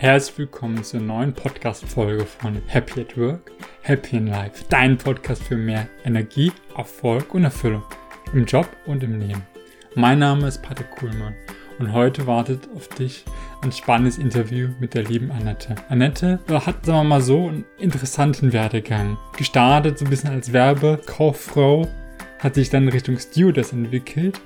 Herzlich willkommen zur neuen Podcast-Folge von Happy at Work, Happy in Life, dein Podcast für mehr Energie, Erfolg und Erfüllung im Job und im Leben. Mein Name ist Patrick Kuhlmann und heute wartet auf dich ein spannendes Interview mit der lieben Annette. Annette hat, sagen wir mal so, einen interessanten Werdegang. Gestartet so ein bisschen als Werbekauffrau, hat sich dann Richtung Stewardess entwickelt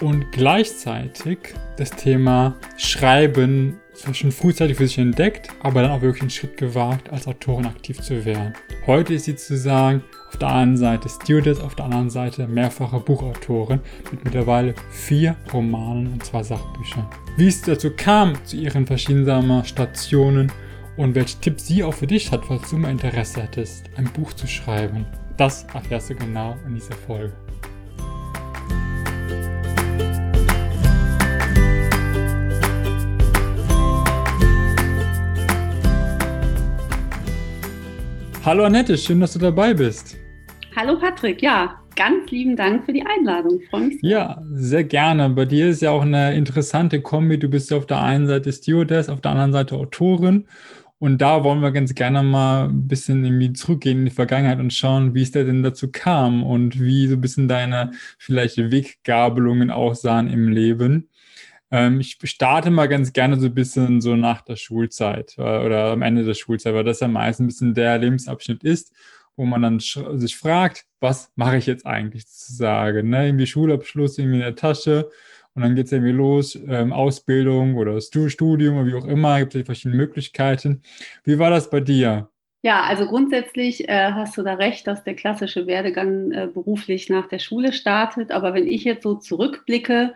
und gleichzeitig das Thema Schreiben schon frühzeitig für sich entdeckt, aber dann auch wirklich einen Schritt gewagt, als Autorin aktiv zu werden. Heute ist sie zu sagen, auf der einen Seite Stewardess, auf der anderen Seite mehrfache Buchautorin mit mittlerweile vier Romanen und zwei Sachbüchern. Wie es dazu kam, zu ihren verschiedenen Stationen und welche Tipps sie auch für dich hat, falls du mal Interesse hättest, ein Buch zu schreiben, das erfährst du genau in dieser Folge. Hallo Annette, schön, dass du dabei bist. Hallo Patrick, ja, ganz lieben Dank für die Einladung. freue mich sehr. Ja, sehr gerne. Bei dir ist ja auch eine interessante Kombi. Du bist ja auf der einen Seite Stewardess, auf der anderen Seite Autorin. Und da wollen wir ganz gerne mal ein bisschen irgendwie zurückgehen in die Vergangenheit und schauen, wie es da denn dazu kam und wie so ein bisschen deine vielleicht Weggabelungen aussahen im Leben. Ähm, ich starte mal ganz gerne so ein bisschen so nach der Schulzeit äh, oder am Ende der Schulzeit, weil das ja meist ein bisschen der Lebensabschnitt ist, wo man dann sich fragt, was mache ich jetzt eigentlich sozusagen? Ne? Irgendwie Schulabschluss irgendwie in der Tasche und dann geht es irgendwie los, ähm, Ausbildung oder Studium oder wie auch immer, gibt es verschiedene Möglichkeiten. Wie war das bei dir? Ja, also grundsätzlich äh, hast du da recht, dass der klassische Werdegang äh, beruflich nach der Schule startet. Aber wenn ich jetzt so zurückblicke,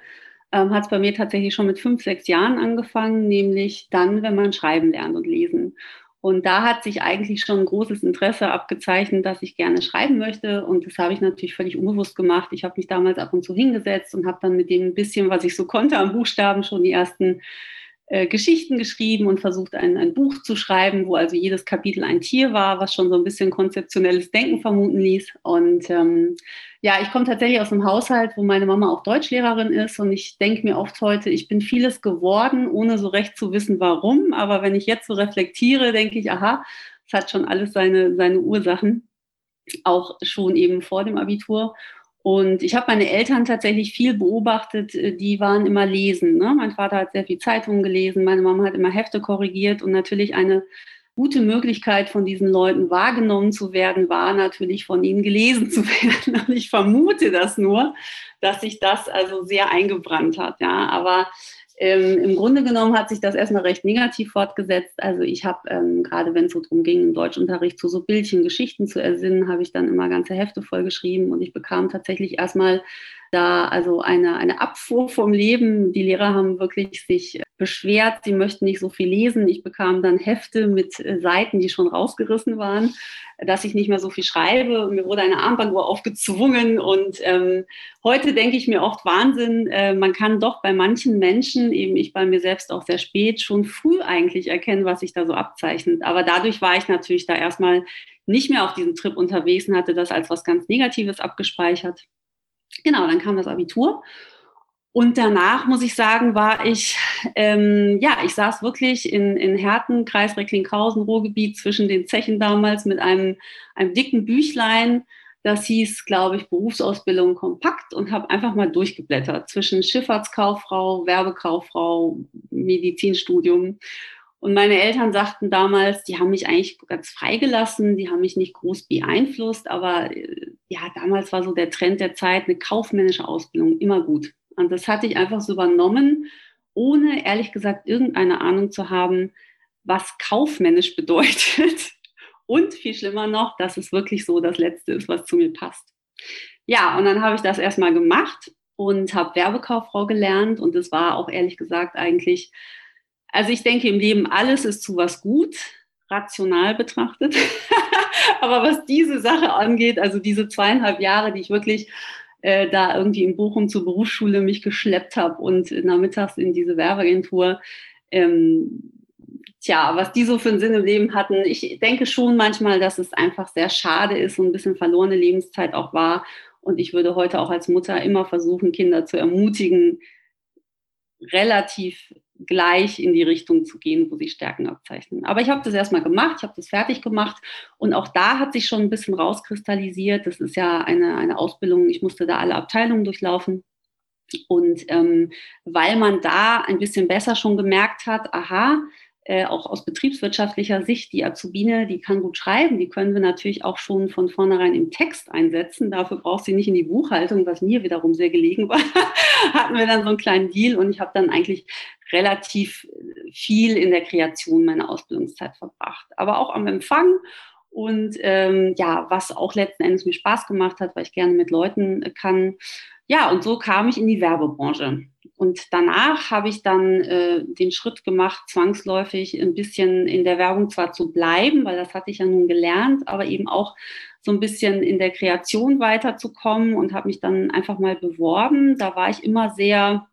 ähm, hat es bei mir tatsächlich schon mit fünf, sechs Jahren angefangen, nämlich dann, wenn man schreiben lernt und lesen. Und da hat sich eigentlich schon ein großes Interesse abgezeichnet, dass ich gerne schreiben möchte. Und das habe ich natürlich völlig unbewusst gemacht. Ich habe mich damals ab und zu hingesetzt und habe dann mit dem bisschen, was ich so konnte am Buchstaben, schon die ersten äh, Geschichten geschrieben und versucht, ein, ein Buch zu schreiben, wo also jedes Kapitel ein Tier war, was schon so ein bisschen konzeptionelles Denken vermuten ließ. Und ähm, ja, ich komme tatsächlich aus einem Haushalt, wo meine Mama auch Deutschlehrerin ist und ich denke mir oft heute, ich bin vieles geworden, ohne so recht zu wissen, warum. Aber wenn ich jetzt so reflektiere, denke ich, aha, es hat schon alles seine, seine Ursachen, auch schon eben vor dem Abitur. Und ich habe meine Eltern tatsächlich viel beobachtet, äh, die waren immer lesen. Ne? Mein Vater hat sehr viel Zeitungen gelesen, meine Mama hat immer Hefte korrigiert und natürlich eine gute Möglichkeit von diesen Leuten wahrgenommen zu werden, war natürlich von ihnen gelesen zu werden. Und ich vermute das nur, dass sich das also sehr eingebrannt hat. Ja, aber ähm, Im Grunde genommen hat sich das erstmal recht negativ fortgesetzt. Also ich habe, ähm, gerade wenn es so darum ging, im Deutschunterricht zu so Bildchen, Geschichten zu ersinnen, habe ich dann immer ganze Hefte vollgeschrieben und ich bekam tatsächlich erstmal da also eine, eine Abfuhr vom Leben. Die Lehrer haben wirklich sich beschwert, sie möchten nicht so viel lesen. Ich bekam dann Hefte mit äh, Seiten, die schon rausgerissen waren, dass ich nicht mehr so viel schreibe. Mir wurde eine Armbanduhr aufgezwungen und ähm, heute denke ich mir oft Wahnsinn, äh, man kann doch bei manchen Menschen, eben ich bei mir selbst auch sehr spät, schon früh eigentlich erkennen, was sich da so abzeichnet. Aber dadurch war ich natürlich da erstmal nicht mehr auf diesem Trip unterwegs und hatte das als was ganz Negatives abgespeichert. Genau, dann kam das Abitur. Und danach, muss ich sagen, war ich, ähm, ja, ich saß wirklich in, in Herten, Kreis Recklinghausen, Ruhrgebiet, zwischen den Zechen damals mit einem, einem dicken Büchlein. Das hieß, glaube ich, Berufsausbildung kompakt und habe einfach mal durchgeblättert zwischen Schifffahrtskauffrau, Werbekauffrau, Medizinstudium. Und meine Eltern sagten damals, die haben mich eigentlich ganz freigelassen, die haben mich nicht groß beeinflusst, aber äh, ja, damals war so der Trend der Zeit, eine kaufmännische Ausbildung immer gut. Und das hatte ich einfach so übernommen, ohne ehrlich gesagt irgendeine Ahnung zu haben, was kaufmännisch bedeutet. Und viel schlimmer noch, dass es wirklich so das Letzte ist, was zu mir passt. Ja, und dann habe ich das erstmal gemacht und habe Werbekauffrau gelernt. Und es war auch ehrlich gesagt eigentlich, also ich denke im Leben, alles ist zu was gut, rational betrachtet. Aber was diese Sache angeht, also diese zweieinhalb Jahre, die ich wirklich äh, da irgendwie in Bochum zur Berufsschule mich geschleppt habe und nachmittags in diese Werbeagentur. Ähm, tja, was die so für einen Sinn im Leben hatten. Ich denke schon manchmal, dass es einfach sehr schade ist und ein bisschen verlorene Lebenszeit auch war. Und ich würde heute auch als Mutter immer versuchen, Kinder zu ermutigen, relativ gleich in die Richtung zu gehen, wo sie Stärken abzeichnen. Aber ich habe das erstmal gemacht, ich habe das fertig gemacht und auch da hat sich schon ein bisschen rauskristallisiert. Das ist ja eine, eine Ausbildung, ich musste da alle Abteilungen durchlaufen. Und ähm, weil man da ein bisschen besser schon gemerkt hat, aha, äh, auch aus betriebswirtschaftlicher Sicht, die Azubine, die kann gut schreiben, die können wir natürlich auch schon von vornherein im Text einsetzen. Dafür braucht sie nicht in die Buchhaltung, was mir wiederum sehr gelegen war. Hatten wir dann so einen kleinen Deal und ich habe dann eigentlich relativ viel in der Kreation meiner Ausbildungszeit verbracht, aber auch am Empfang. Und ähm, ja, was auch letzten Endes mir Spaß gemacht hat, weil ich gerne mit Leuten kann. Ja, und so kam ich in die Werbebranche. Und danach habe ich dann äh, den Schritt gemacht, zwangsläufig ein bisschen in der Werbung zwar zu bleiben, weil das hatte ich ja nun gelernt, aber eben auch so ein bisschen in der Kreation weiterzukommen und habe mich dann einfach mal beworben. Da war ich immer sehr,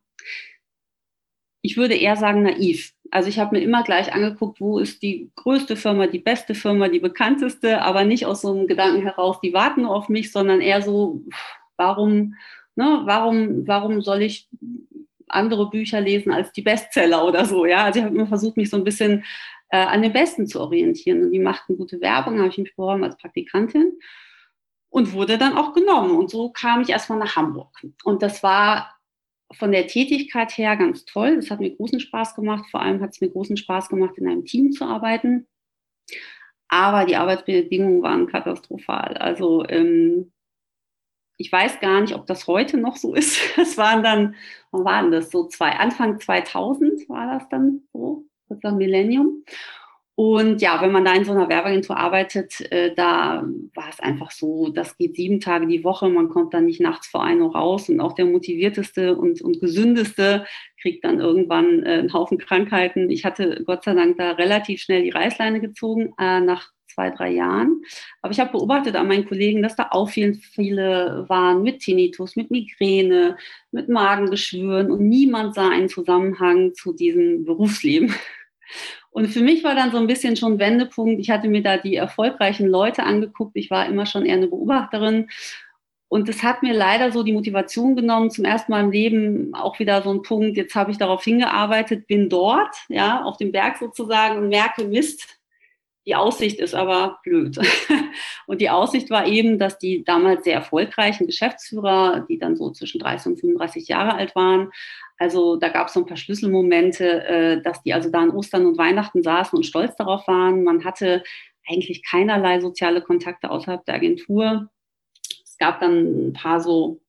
ich würde eher sagen, naiv. Also ich habe mir immer gleich angeguckt, wo ist die größte Firma, die beste Firma, die bekannteste, aber nicht aus so einem Gedanken heraus, die warten auf mich, sondern eher so, warum, ne, warum, warum soll ich andere Bücher lesen als die Bestseller oder so. Ja, also ich habe immer versucht, mich so ein bisschen äh, an den Besten zu orientieren. Und die machten gute Werbung, habe ich mich beworben als Praktikantin und wurde dann auch genommen. Und so kam ich erstmal nach Hamburg. Und das war von der Tätigkeit her ganz toll. Das hat mir großen Spaß gemacht. Vor allem hat es mir großen Spaß gemacht, in einem Team zu arbeiten. Aber die Arbeitsbedingungen waren katastrophal. Also ähm, ich weiß gar nicht, ob das heute noch so ist. Es waren dann, wann waren das? So zwei, Anfang 2000 war das dann so, das war Millennium. Und ja, wenn man da in so einer Werbeagentur arbeitet, äh, da war es einfach so, das geht sieben Tage die Woche, man kommt dann nicht nachts vor ein Uhr raus und auch der motivierteste und, und gesündeste kriegt dann irgendwann äh, einen Haufen Krankheiten. Ich hatte Gott sei Dank da relativ schnell die Reißleine gezogen, äh, nach zwei, drei Jahren. Aber ich habe beobachtet an meinen Kollegen, dass da auch viel, viele waren mit Tinnitus, mit Migräne, mit Magengeschwüren und niemand sah einen Zusammenhang zu diesem Berufsleben. Und für mich war dann so ein bisschen schon Wendepunkt. Ich hatte mir da die erfolgreichen Leute angeguckt. Ich war immer schon eher eine Beobachterin. Und es hat mir leider so die Motivation genommen, zum ersten Mal im Leben auch wieder so ein Punkt, jetzt habe ich darauf hingearbeitet, bin dort, ja, auf dem Berg sozusagen und merke, Mist, die Aussicht ist aber blöd. Und die Aussicht war eben, dass die damals sehr erfolgreichen Geschäftsführer, die dann so zwischen 30 und 35 Jahre alt waren, also da gab es so ein paar Schlüsselmomente, äh, dass die also da an Ostern und Weihnachten saßen und stolz darauf waren. Man hatte eigentlich keinerlei soziale Kontakte außerhalb der Agentur. Es gab dann ein paar so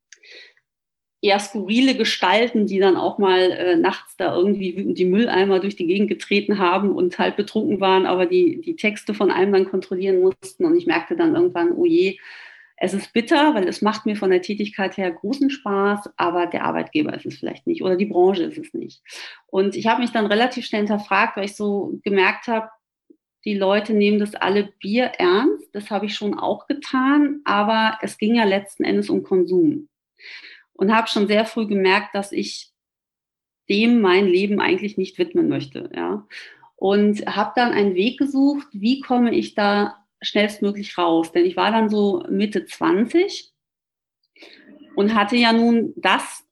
eher skurrile Gestalten, die dann auch mal äh, nachts da irgendwie die Mülleimer durch die Gegend getreten haben und halt betrunken waren, aber die, die Texte von einem dann kontrollieren mussten. Und ich merkte dann irgendwann, oh je, es ist bitter, weil es macht mir von der Tätigkeit her großen Spaß, aber der Arbeitgeber ist es vielleicht nicht oder die Branche ist es nicht. Und ich habe mich dann relativ schnell hinterfragt, weil ich so gemerkt habe, die Leute nehmen das alle Bier ernst. Das habe ich schon auch getan, aber es ging ja letzten Endes um Konsum und habe schon sehr früh gemerkt, dass ich dem mein Leben eigentlich nicht widmen möchte. Ja. Und habe dann einen Weg gesucht, wie komme ich da schnellstmöglich raus. Denn ich war dann so Mitte 20 und hatte ja nun das,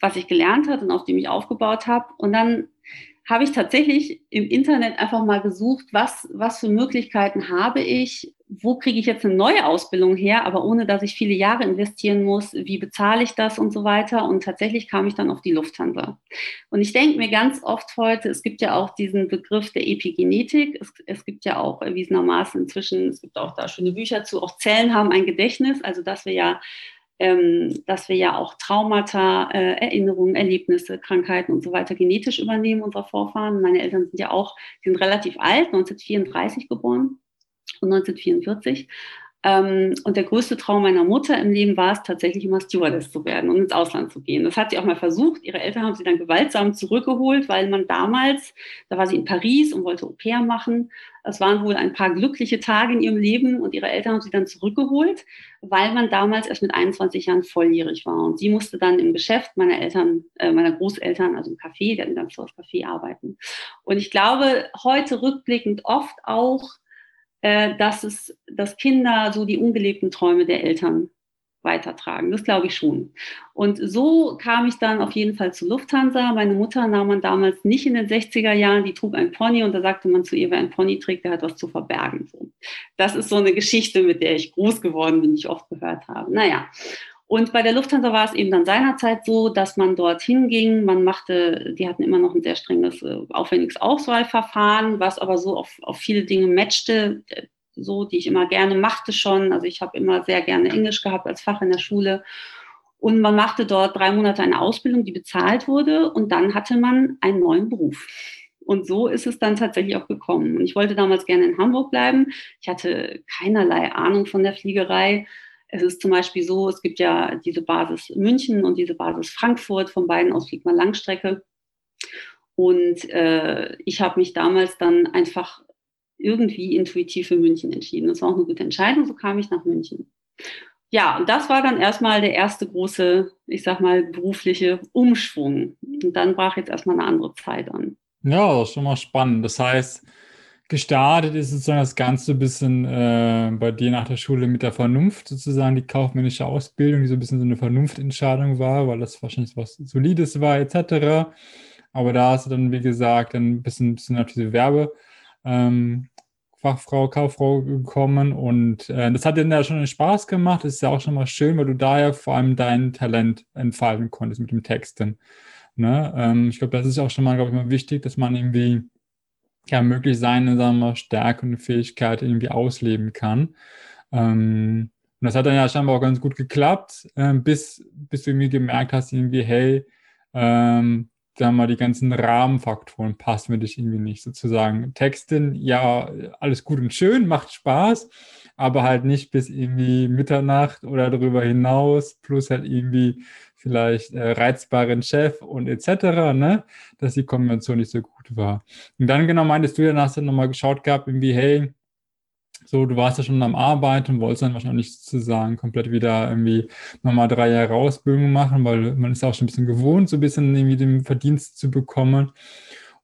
was ich gelernt hatte und auf dem ich aufgebaut habe. Und dann habe ich tatsächlich im Internet einfach mal gesucht, was, was für Möglichkeiten habe ich, wo kriege ich jetzt eine neue Ausbildung her, aber ohne dass ich viele Jahre investieren muss, wie bezahle ich das und so weiter. Und tatsächlich kam ich dann auf die Lufthansa. Und ich denke mir ganz oft heute, es gibt ja auch diesen Begriff der Epigenetik. Es, es gibt ja auch erwiesenermaßen inzwischen, es gibt auch da schöne Bücher zu, auch Zellen haben ein Gedächtnis, also dass wir ja ähm, dass wir ja auch Traumata, äh, Erinnerungen, Erlebnisse, Krankheiten und so weiter genetisch übernehmen unserer Vorfahren. Meine Eltern sind ja auch, die sind relativ alt, 1934 geboren und 1944. Ähm, und der größte Traum meiner Mutter im Leben war es tatsächlich immer Stewardess zu werden und ins Ausland zu gehen. Das hat sie auch mal versucht. Ihre Eltern haben sie dann gewaltsam zurückgeholt, weil man damals, da war sie in Paris und wollte Au pair machen. Es waren wohl ein paar glückliche Tage in ihrem Leben und ihre Eltern haben sie dann zurückgeholt, weil man damals erst mit 21 Jahren volljährig war. Und sie musste dann im Geschäft meiner Eltern, äh, meiner Großeltern, also im Café, der hatten ganz tolles Café arbeiten. Und ich glaube, heute rückblickend oft auch, äh, dass es, dass Kinder so die ungelebten Träume der Eltern weitertragen. Das glaube ich schon. Und so kam ich dann auf jeden Fall zu Lufthansa. Meine Mutter nahm man damals nicht in den 60er Jahren, die trug ein Pony und da sagte man zu ihr, wer ein Pony trägt, der hat was zu verbergen. Das ist so eine Geschichte, mit der ich groß geworden bin, die ich oft gehört habe. Naja. Und bei der Lufthansa war es eben dann seinerzeit so, dass man dorthin ging. Man machte, die hatten immer noch ein sehr strenges, äh, aufwendiges Auswahlverfahren, was aber so auf, auf viele Dinge matchte, äh, so, die ich immer gerne machte schon. Also ich habe immer sehr gerne Englisch gehabt als Fach in der Schule. Und man machte dort drei Monate eine Ausbildung, die bezahlt wurde. Und dann hatte man einen neuen Beruf. Und so ist es dann tatsächlich auch gekommen. Und ich wollte damals gerne in Hamburg bleiben. Ich hatte keinerlei Ahnung von der Fliegerei es ist zum Beispiel so, es gibt ja diese Basis München und diese Basis Frankfurt. Von beiden aus fliegt man Langstrecke. Und äh, ich habe mich damals dann einfach irgendwie intuitiv für München entschieden. Das war auch eine gute Entscheidung, so kam ich nach München. Ja, und das war dann erstmal der erste große, ich sag mal, berufliche Umschwung. Und dann brach jetzt erstmal eine andere Zeit an. Ja, das ist schon mal spannend. Das heißt, gestartet ist sozusagen das Ganze ein bisschen äh, bei dir nach der Schule mit der Vernunft, sozusagen die kaufmännische Ausbildung, die so ein bisschen so eine Vernunftentscheidung war, weil das wahrscheinlich was Solides war, etc. Aber da hast du dann, wie gesagt, ein bisschen, bisschen auf diese Werbe. Ähm, Fachfrau, Kauffrau gekommen und äh, das hat dir ja schon Spaß gemacht. Das ist ja auch schon mal schön, weil du da ja vor allem dein Talent entfalten konntest mit dem Texten. Ne? Ähm, ich glaube, das ist auch schon mal, glaube ich, mal wichtig, dass man irgendwie ja möglich seine sagen wir, Stärke und Fähigkeit irgendwie ausleben kann. Ähm, und das hat dann ja scheinbar auch ganz gut geklappt, äh, bis, bis du irgendwie gemerkt hast, irgendwie, hey, ähm, sagen wir die ganzen Rahmenfaktoren passen für dich irgendwie nicht. Sozusagen Texten, ja, alles gut und schön, macht Spaß, aber halt nicht bis irgendwie Mitternacht oder darüber hinaus, plus halt irgendwie vielleicht äh, reizbaren Chef und etc., ne, dass die Kombination nicht so gut war. Und dann genau meintest du ja, hast du nochmal geschaut gehabt, irgendwie, hey, so, du warst ja schon am Arbeiten und wolltest dann wahrscheinlich sozusagen komplett wieder irgendwie nochmal drei Jahre Ausbildung machen, weil man ist auch schon ein bisschen gewohnt, so ein bisschen irgendwie den Verdienst zu bekommen.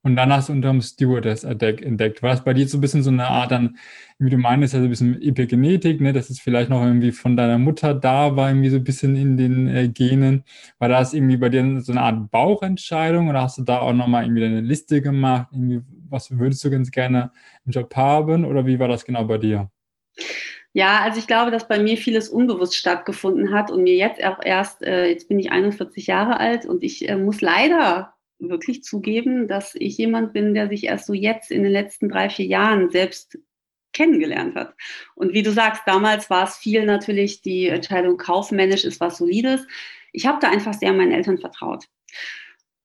Und dann hast du unter dem Stewardess entdeckt. War das bei dir so ein bisschen so eine Art dann, wie du meinst, also ein bisschen Epigenetik, ne, dass es vielleicht noch irgendwie von deiner Mutter da war, irgendwie so ein bisschen in den äh, Genen. War das irgendwie bei dir so eine Art Bauchentscheidung oder hast du da auch nochmal irgendwie eine Liste gemacht? Irgendwie, was würdest du ganz gerne im Job haben oder wie war das genau bei dir? Ja, also ich glaube, dass bei mir vieles unbewusst stattgefunden hat und mir jetzt auch erst, äh, jetzt bin ich 41 Jahre alt und ich äh, muss leider wirklich zugeben, dass ich jemand bin, der sich erst so jetzt in den letzten drei, vier Jahren selbst kennengelernt hat. Und wie du sagst, damals war es viel natürlich die Entscheidung, kaufmännisch ist was Solides. Ich habe da einfach sehr meinen Eltern vertraut.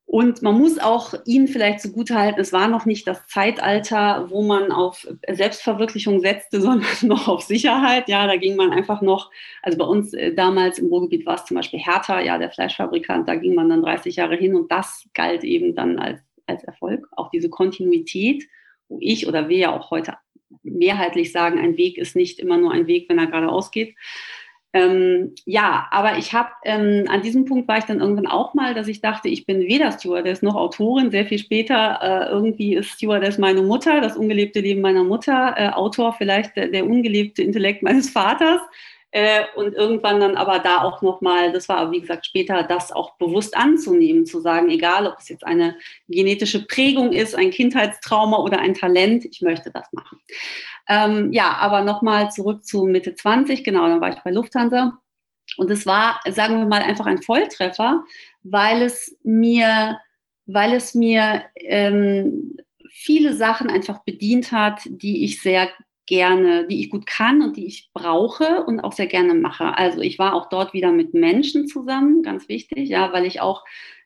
Und man muss auch ihnen vielleicht zugutehalten, es war noch nicht das Zeitalter, wo man auf Selbstverwirklichung setzte, sondern noch auf Sicherheit. Ja, da ging man einfach noch, also bei uns äh, damals im Ruhrgebiet war es zum Beispiel Hertha, ja, der Fleischfabrikant, da ging man dann 30 Jahre hin und das galt eben dann als, als Erfolg. Auch diese Kontinuität, wo ich oder wir ja auch heute mehrheitlich sagen, ein Weg ist nicht immer nur ein Weg, wenn er geradeaus geht. Ähm, ja, aber ich habe, ähm, an diesem Punkt war ich dann irgendwann auch mal, dass ich dachte, ich bin weder Stewardess noch Autorin. Sehr viel später äh, irgendwie ist Stewardess meine Mutter, das ungelebte Leben meiner Mutter, äh, Autor vielleicht der, der ungelebte Intellekt meines Vaters. Äh, und irgendwann dann aber da auch nochmal, das war wie gesagt später, das auch bewusst anzunehmen, zu sagen, egal ob es jetzt eine genetische Prägung ist, ein Kindheitstrauma oder ein Talent, ich möchte das machen. Ähm, ja, aber nochmal zurück zu Mitte 20, genau, dann war ich bei Lufthansa. Und es war, sagen wir mal, einfach ein Volltreffer, weil es mir, weil es mir ähm, viele Sachen einfach bedient hat, die ich sehr gerne, die ich gut kann und die ich brauche und auch sehr gerne mache. Also ich war auch dort wieder mit Menschen zusammen, ganz wichtig, ja, weil ich auch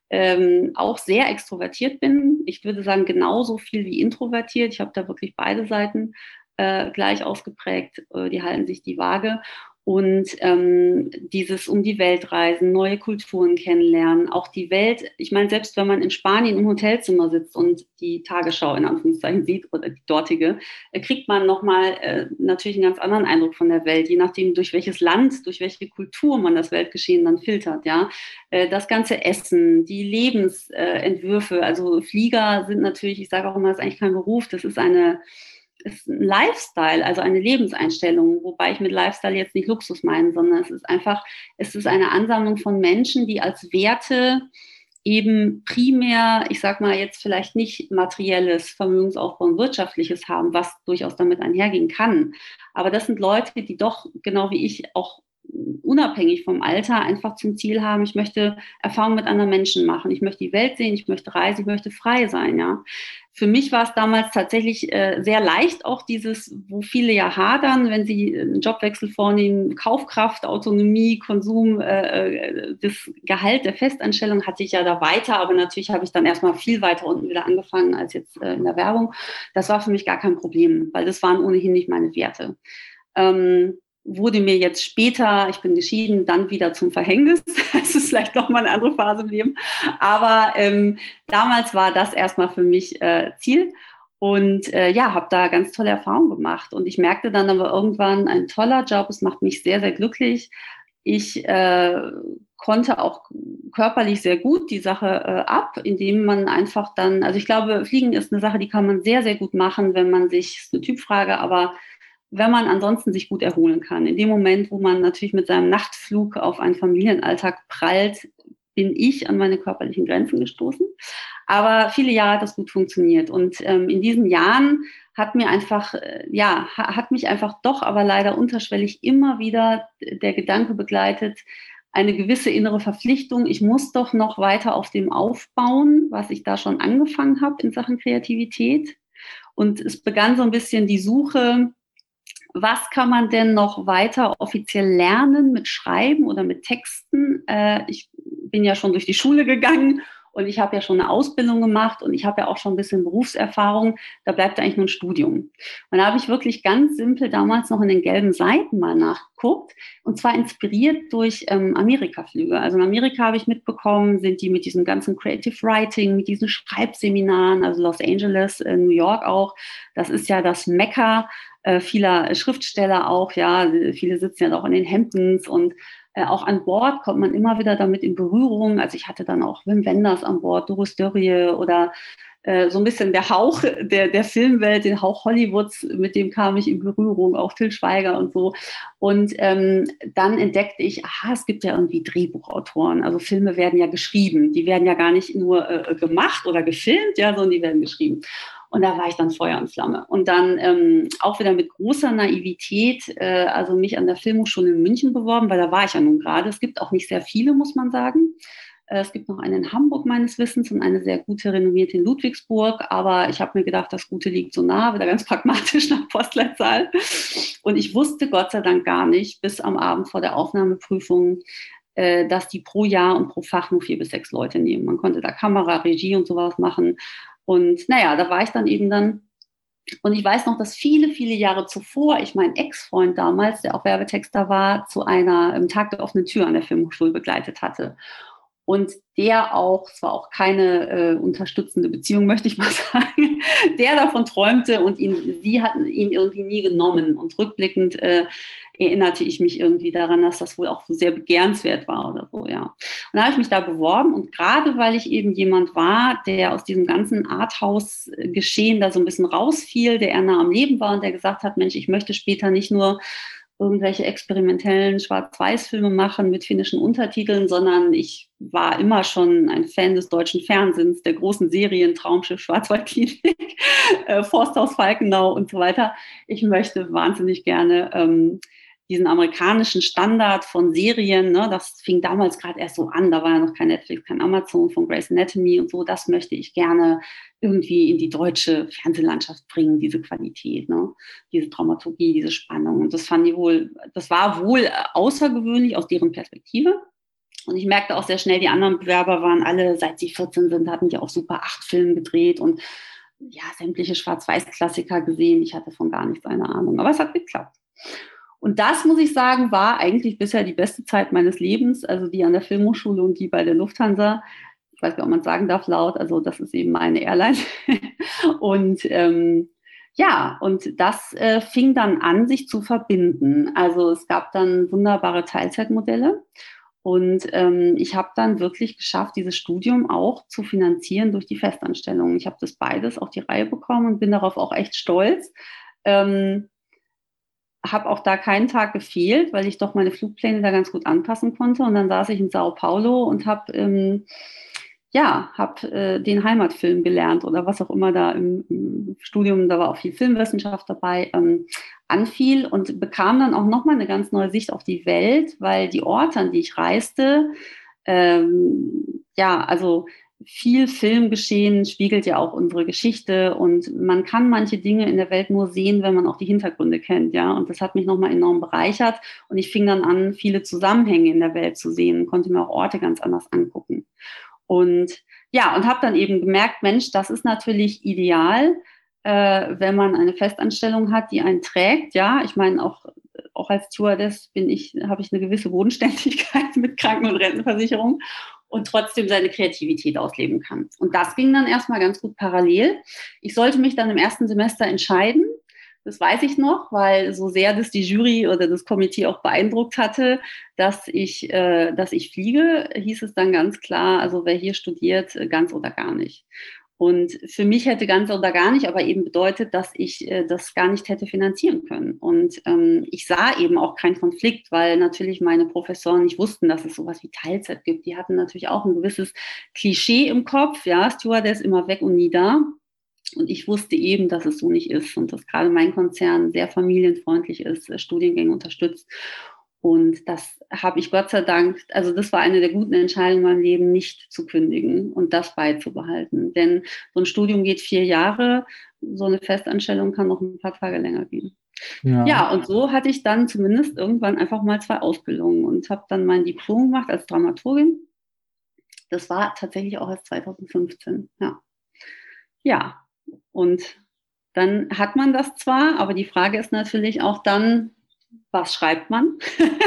ähm, auch sehr extrovertiert bin. Ich würde sagen, genauso viel wie introvertiert. Ich habe da wirklich beide Seiten äh, gleich ausgeprägt. Äh, die halten sich die Waage. Und ähm, dieses um die Welt reisen, neue Kulturen kennenlernen, auch die Welt. Ich meine, selbst wenn man in Spanien im Hotelzimmer sitzt und die Tagesschau in Anführungszeichen sieht oder die dortige, äh, kriegt man nochmal äh, natürlich einen ganz anderen Eindruck von der Welt, je nachdem, durch welches Land, durch welche Kultur man das Weltgeschehen dann filtert. Ja, äh, das ganze Essen, die Lebensentwürfe. also Flieger sind natürlich, ich sage auch immer, das ist eigentlich kein Beruf, das ist eine ist ein Lifestyle, also eine Lebenseinstellung, wobei ich mit Lifestyle jetzt nicht Luxus meine, sondern es ist einfach, es ist eine Ansammlung von Menschen, die als Werte eben primär, ich sag mal jetzt vielleicht nicht materielles Vermögensaufbau und wirtschaftliches haben, was durchaus damit einhergehen kann. Aber das sind Leute, die doch genau wie ich auch unabhängig vom Alter einfach zum Ziel haben, ich möchte Erfahrungen mit anderen Menschen machen, ich möchte die Welt sehen, ich möchte reisen, ich möchte frei sein, ja. Für mich war es damals tatsächlich äh, sehr leicht, auch dieses, wo viele ja hadern, wenn sie einen Jobwechsel vornehmen, Kaufkraft, Autonomie, Konsum, äh, äh, das Gehalt der Festanstellung hatte ich ja da weiter, aber natürlich habe ich dann erstmal viel weiter unten wieder angefangen als jetzt äh, in der Werbung. Das war für mich gar kein Problem, weil das waren ohnehin nicht meine Werte. Ähm, wurde mir jetzt später, ich bin geschieden, dann wieder zum Verhängnis. Das ist vielleicht nochmal eine andere Phase im Leben. Aber ähm, damals war das erstmal für mich äh, Ziel. Und äh, ja, habe da ganz tolle Erfahrungen gemacht. Und ich merkte dann aber irgendwann, ein toller Job, es macht mich sehr, sehr glücklich. Ich äh, konnte auch körperlich sehr gut die Sache äh, ab, indem man einfach dann, also ich glaube, Fliegen ist eine Sache, die kann man sehr, sehr gut machen, wenn man sich, ist eine Typfrage, aber wenn man ansonsten sich gut erholen kann. In dem Moment, wo man natürlich mit seinem Nachtflug auf einen Familienalltag prallt, bin ich an meine körperlichen Grenzen gestoßen. Aber viele Jahre hat das gut funktioniert. Und ähm, in diesen Jahren hat mir einfach, äh, ja, hat mich einfach doch, aber leider unterschwellig immer wieder der Gedanke begleitet, eine gewisse innere Verpflichtung. Ich muss doch noch weiter auf dem aufbauen, was ich da schon angefangen habe in Sachen Kreativität. Und es begann so ein bisschen die Suche was kann man denn noch weiter offiziell lernen mit Schreiben oder mit Texten? Äh, ich bin ja schon durch die Schule gegangen und ich habe ja schon eine Ausbildung gemacht und ich habe ja auch schon ein bisschen Berufserfahrung. Da bleibt eigentlich nur ein Studium. Und da habe ich wirklich ganz simpel damals noch in den gelben Seiten mal nachgeguckt und zwar inspiriert durch ähm, Amerika-Flüge. Also in Amerika habe ich mitbekommen, sind die mit diesem ganzen Creative Writing, mit diesen Schreibseminaren, also Los Angeles, äh, New York auch. Das ist ja das Mekka äh, vieler Schriftsteller auch, ja, viele sitzen ja auch in den Hamptons und äh, auch an Bord kommt man immer wieder damit in Berührung. Also ich hatte dann auch Wim Wenders an Bord, Doris Dörrie oder äh, so ein bisschen der Hauch der, der Filmwelt, den Hauch Hollywoods, mit dem kam ich in Berührung, auch Till Schweiger und so. Und ähm, dann entdeckte ich, aha, es gibt ja irgendwie Drehbuchautoren. Also Filme werden ja geschrieben. Die werden ja gar nicht nur äh, gemacht oder gefilmt, ja, sondern die werden geschrieben. Und da war ich dann Feuer und Flamme. Und dann ähm, auch wieder mit großer Naivität, äh, also mich an der Filmhochschule in München beworben, weil da war ich ja nun gerade. Es gibt auch nicht sehr viele, muss man sagen. Äh, es gibt noch eine in Hamburg meines Wissens und eine sehr gute renommierte in Ludwigsburg. Aber ich habe mir gedacht, das Gute liegt so nah, wieder ganz pragmatisch nach Postleitzahl. Und ich wusste Gott sei Dank gar nicht bis am Abend vor der Aufnahmeprüfung, äh, dass die pro Jahr und pro Fach nur vier bis sechs Leute nehmen. Man konnte da Kamera, Regie und sowas machen. Und naja, da war ich dann eben dann. Und ich weiß noch, dass viele, viele Jahre zuvor ich meinen Ex-Freund damals, der auch Werbetexter war, zu einer im Tag der offenen Tür an der Filmhochschule begleitet hatte. Und der auch, es war auch keine äh, unterstützende Beziehung, möchte ich mal sagen, der davon träumte und ihn, sie hatten ihn irgendwie nie genommen. Und rückblickend äh, erinnerte ich mich irgendwie daran, dass das wohl auch sehr begehrenswert war oder so, ja. Und da habe ich mich da beworben und gerade weil ich eben jemand war, der aus diesem ganzen Arthouse-Geschehen da so ein bisschen rausfiel, der eher nah am Leben war und der gesagt hat, Mensch, ich möchte später nicht nur irgendwelche experimentellen Schwarz-Weiß-Filme machen mit finnischen Untertiteln, sondern ich war immer schon ein Fan des deutschen Fernsehens, der großen Serien, Traumschiff, Schwarzwaldklinik, äh, Forsthaus Falkenau und so weiter. Ich möchte wahnsinnig gerne ähm, diesen amerikanischen Standard von Serien, ne, das fing damals gerade erst so an, da war ja noch kein Netflix, kein Amazon von Grey's Anatomy und so, das möchte ich gerne irgendwie in die deutsche Fernsehlandschaft bringen, diese Qualität, ne, diese Dramaturgie, diese Spannung. Und das fand ich wohl, das war wohl außergewöhnlich aus deren Perspektive. Und ich merkte auch sehr schnell, die anderen Bewerber waren alle, seit sie 14 sind, hatten die auch super acht Filme gedreht und ja, sämtliche Schwarz-Weiß-Klassiker gesehen. Ich hatte von gar nichts eine Ahnung, aber es hat geklappt. Und das, muss ich sagen, war eigentlich bisher die beste Zeit meines Lebens, also die an der Filmhochschule und die bei der Lufthansa. Ich weiß nicht, ob man sagen darf laut, also das ist eben meine Airline. und ähm, ja, und das äh, fing dann an, sich zu verbinden. Also es gab dann wunderbare Teilzeitmodelle. Und ähm, ich habe dann wirklich geschafft, dieses Studium auch zu finanzieren durch die Festanstellung. Ich habe das beides auf die Reihe bekommen und bin darauf auch echt stolz, Ähm, habe auch da keinen Tag gefehlt, weil ich doch meine Flugpläne da ganz gut anpassen konnte. Und dann saß ich in Sao Paulo und habe ähm, ja, habe äh, den Heimatfilm gelernt oder was auch immer da im, im, Studium, da war auch viel Filmwissenschaft dabei, ähm, anfiel und bekam dann auch nochmal eine ganz neue Sicht auf die Welt, weil die Orte, an die ich reiste, ähm, ja, also viel Filmgeschehen spiegelt ja auch unsere Geschichte und man kann manche Dinge in der Welt nur sehen, wenn man auch die Hintergründe kennt, ja. Und das hat mich nochmal enorm bereichert und ich fing dann an, viele Zusammenhänge in der Welt zu sehen konnte mir auch Orte ganz anders angucken. Und ja, und habe dann eben gemerkt, Mensch, das ist natürlich ideal, äh, wenn man eine Festanstellung hat, die einen trägt. Ja, ich meine auch auch als Stewardess bin ich, habe ich eine gewisse Bodenständigkeit mit Kranken- und Rentenversicherung und trotzdem seine Kreativität ausleben kann. Und das ging dann erstmal ganz gut parallel. Ich sollte mich dann im ersten Semester entscheiden. Das weiß ich noch, weil so sehr das die Jury oder das Komitee auch beeindruckt hatte, dass ich, äh, dass ich fliege, hieß es dann ganz klar, also wer hier studiert, ganz oder gar nicht. Und für mich hätte ganz oder gar nicht, aber eben bedeutet, dass ich äh, das gar nicht hätte finanzieren können. Und ähm, ich sah eben auch keinen Konflikt, weil natürlich meine Professoren nicht wussten, dass es sowas wie Teilzeit gibt. Die hatten natürlich auch ein gewisses Klischee im Kopf. Ja, Steward ist immer weg und nie da. Und ich wusste eben, dass es so nicht ist und dass gerade mein Konzern sehr familienfreundlich ist, äh, Studiengänge unterstützt. Und das habe ich Gott sei Dank, also das war eine der guten Entscheidungen in meinem Leben, nicht zu kündigen und das beizubehalten. Denn so ein Studium geht vier Jahre, so eine Festanstellung kann noch ein paar Tage länger gehen. Ja. ja, und so hatte ich dann zumindest irgendwann einfach mal zwei Ausbildungen und habe dann mein Diplom gemacht als Dramaturgin. Das war tatsächlich auch erst 2015. Ja, ja. und dann hat man das zwar, aber die Frage ist natürlich auch dann, was schreibt man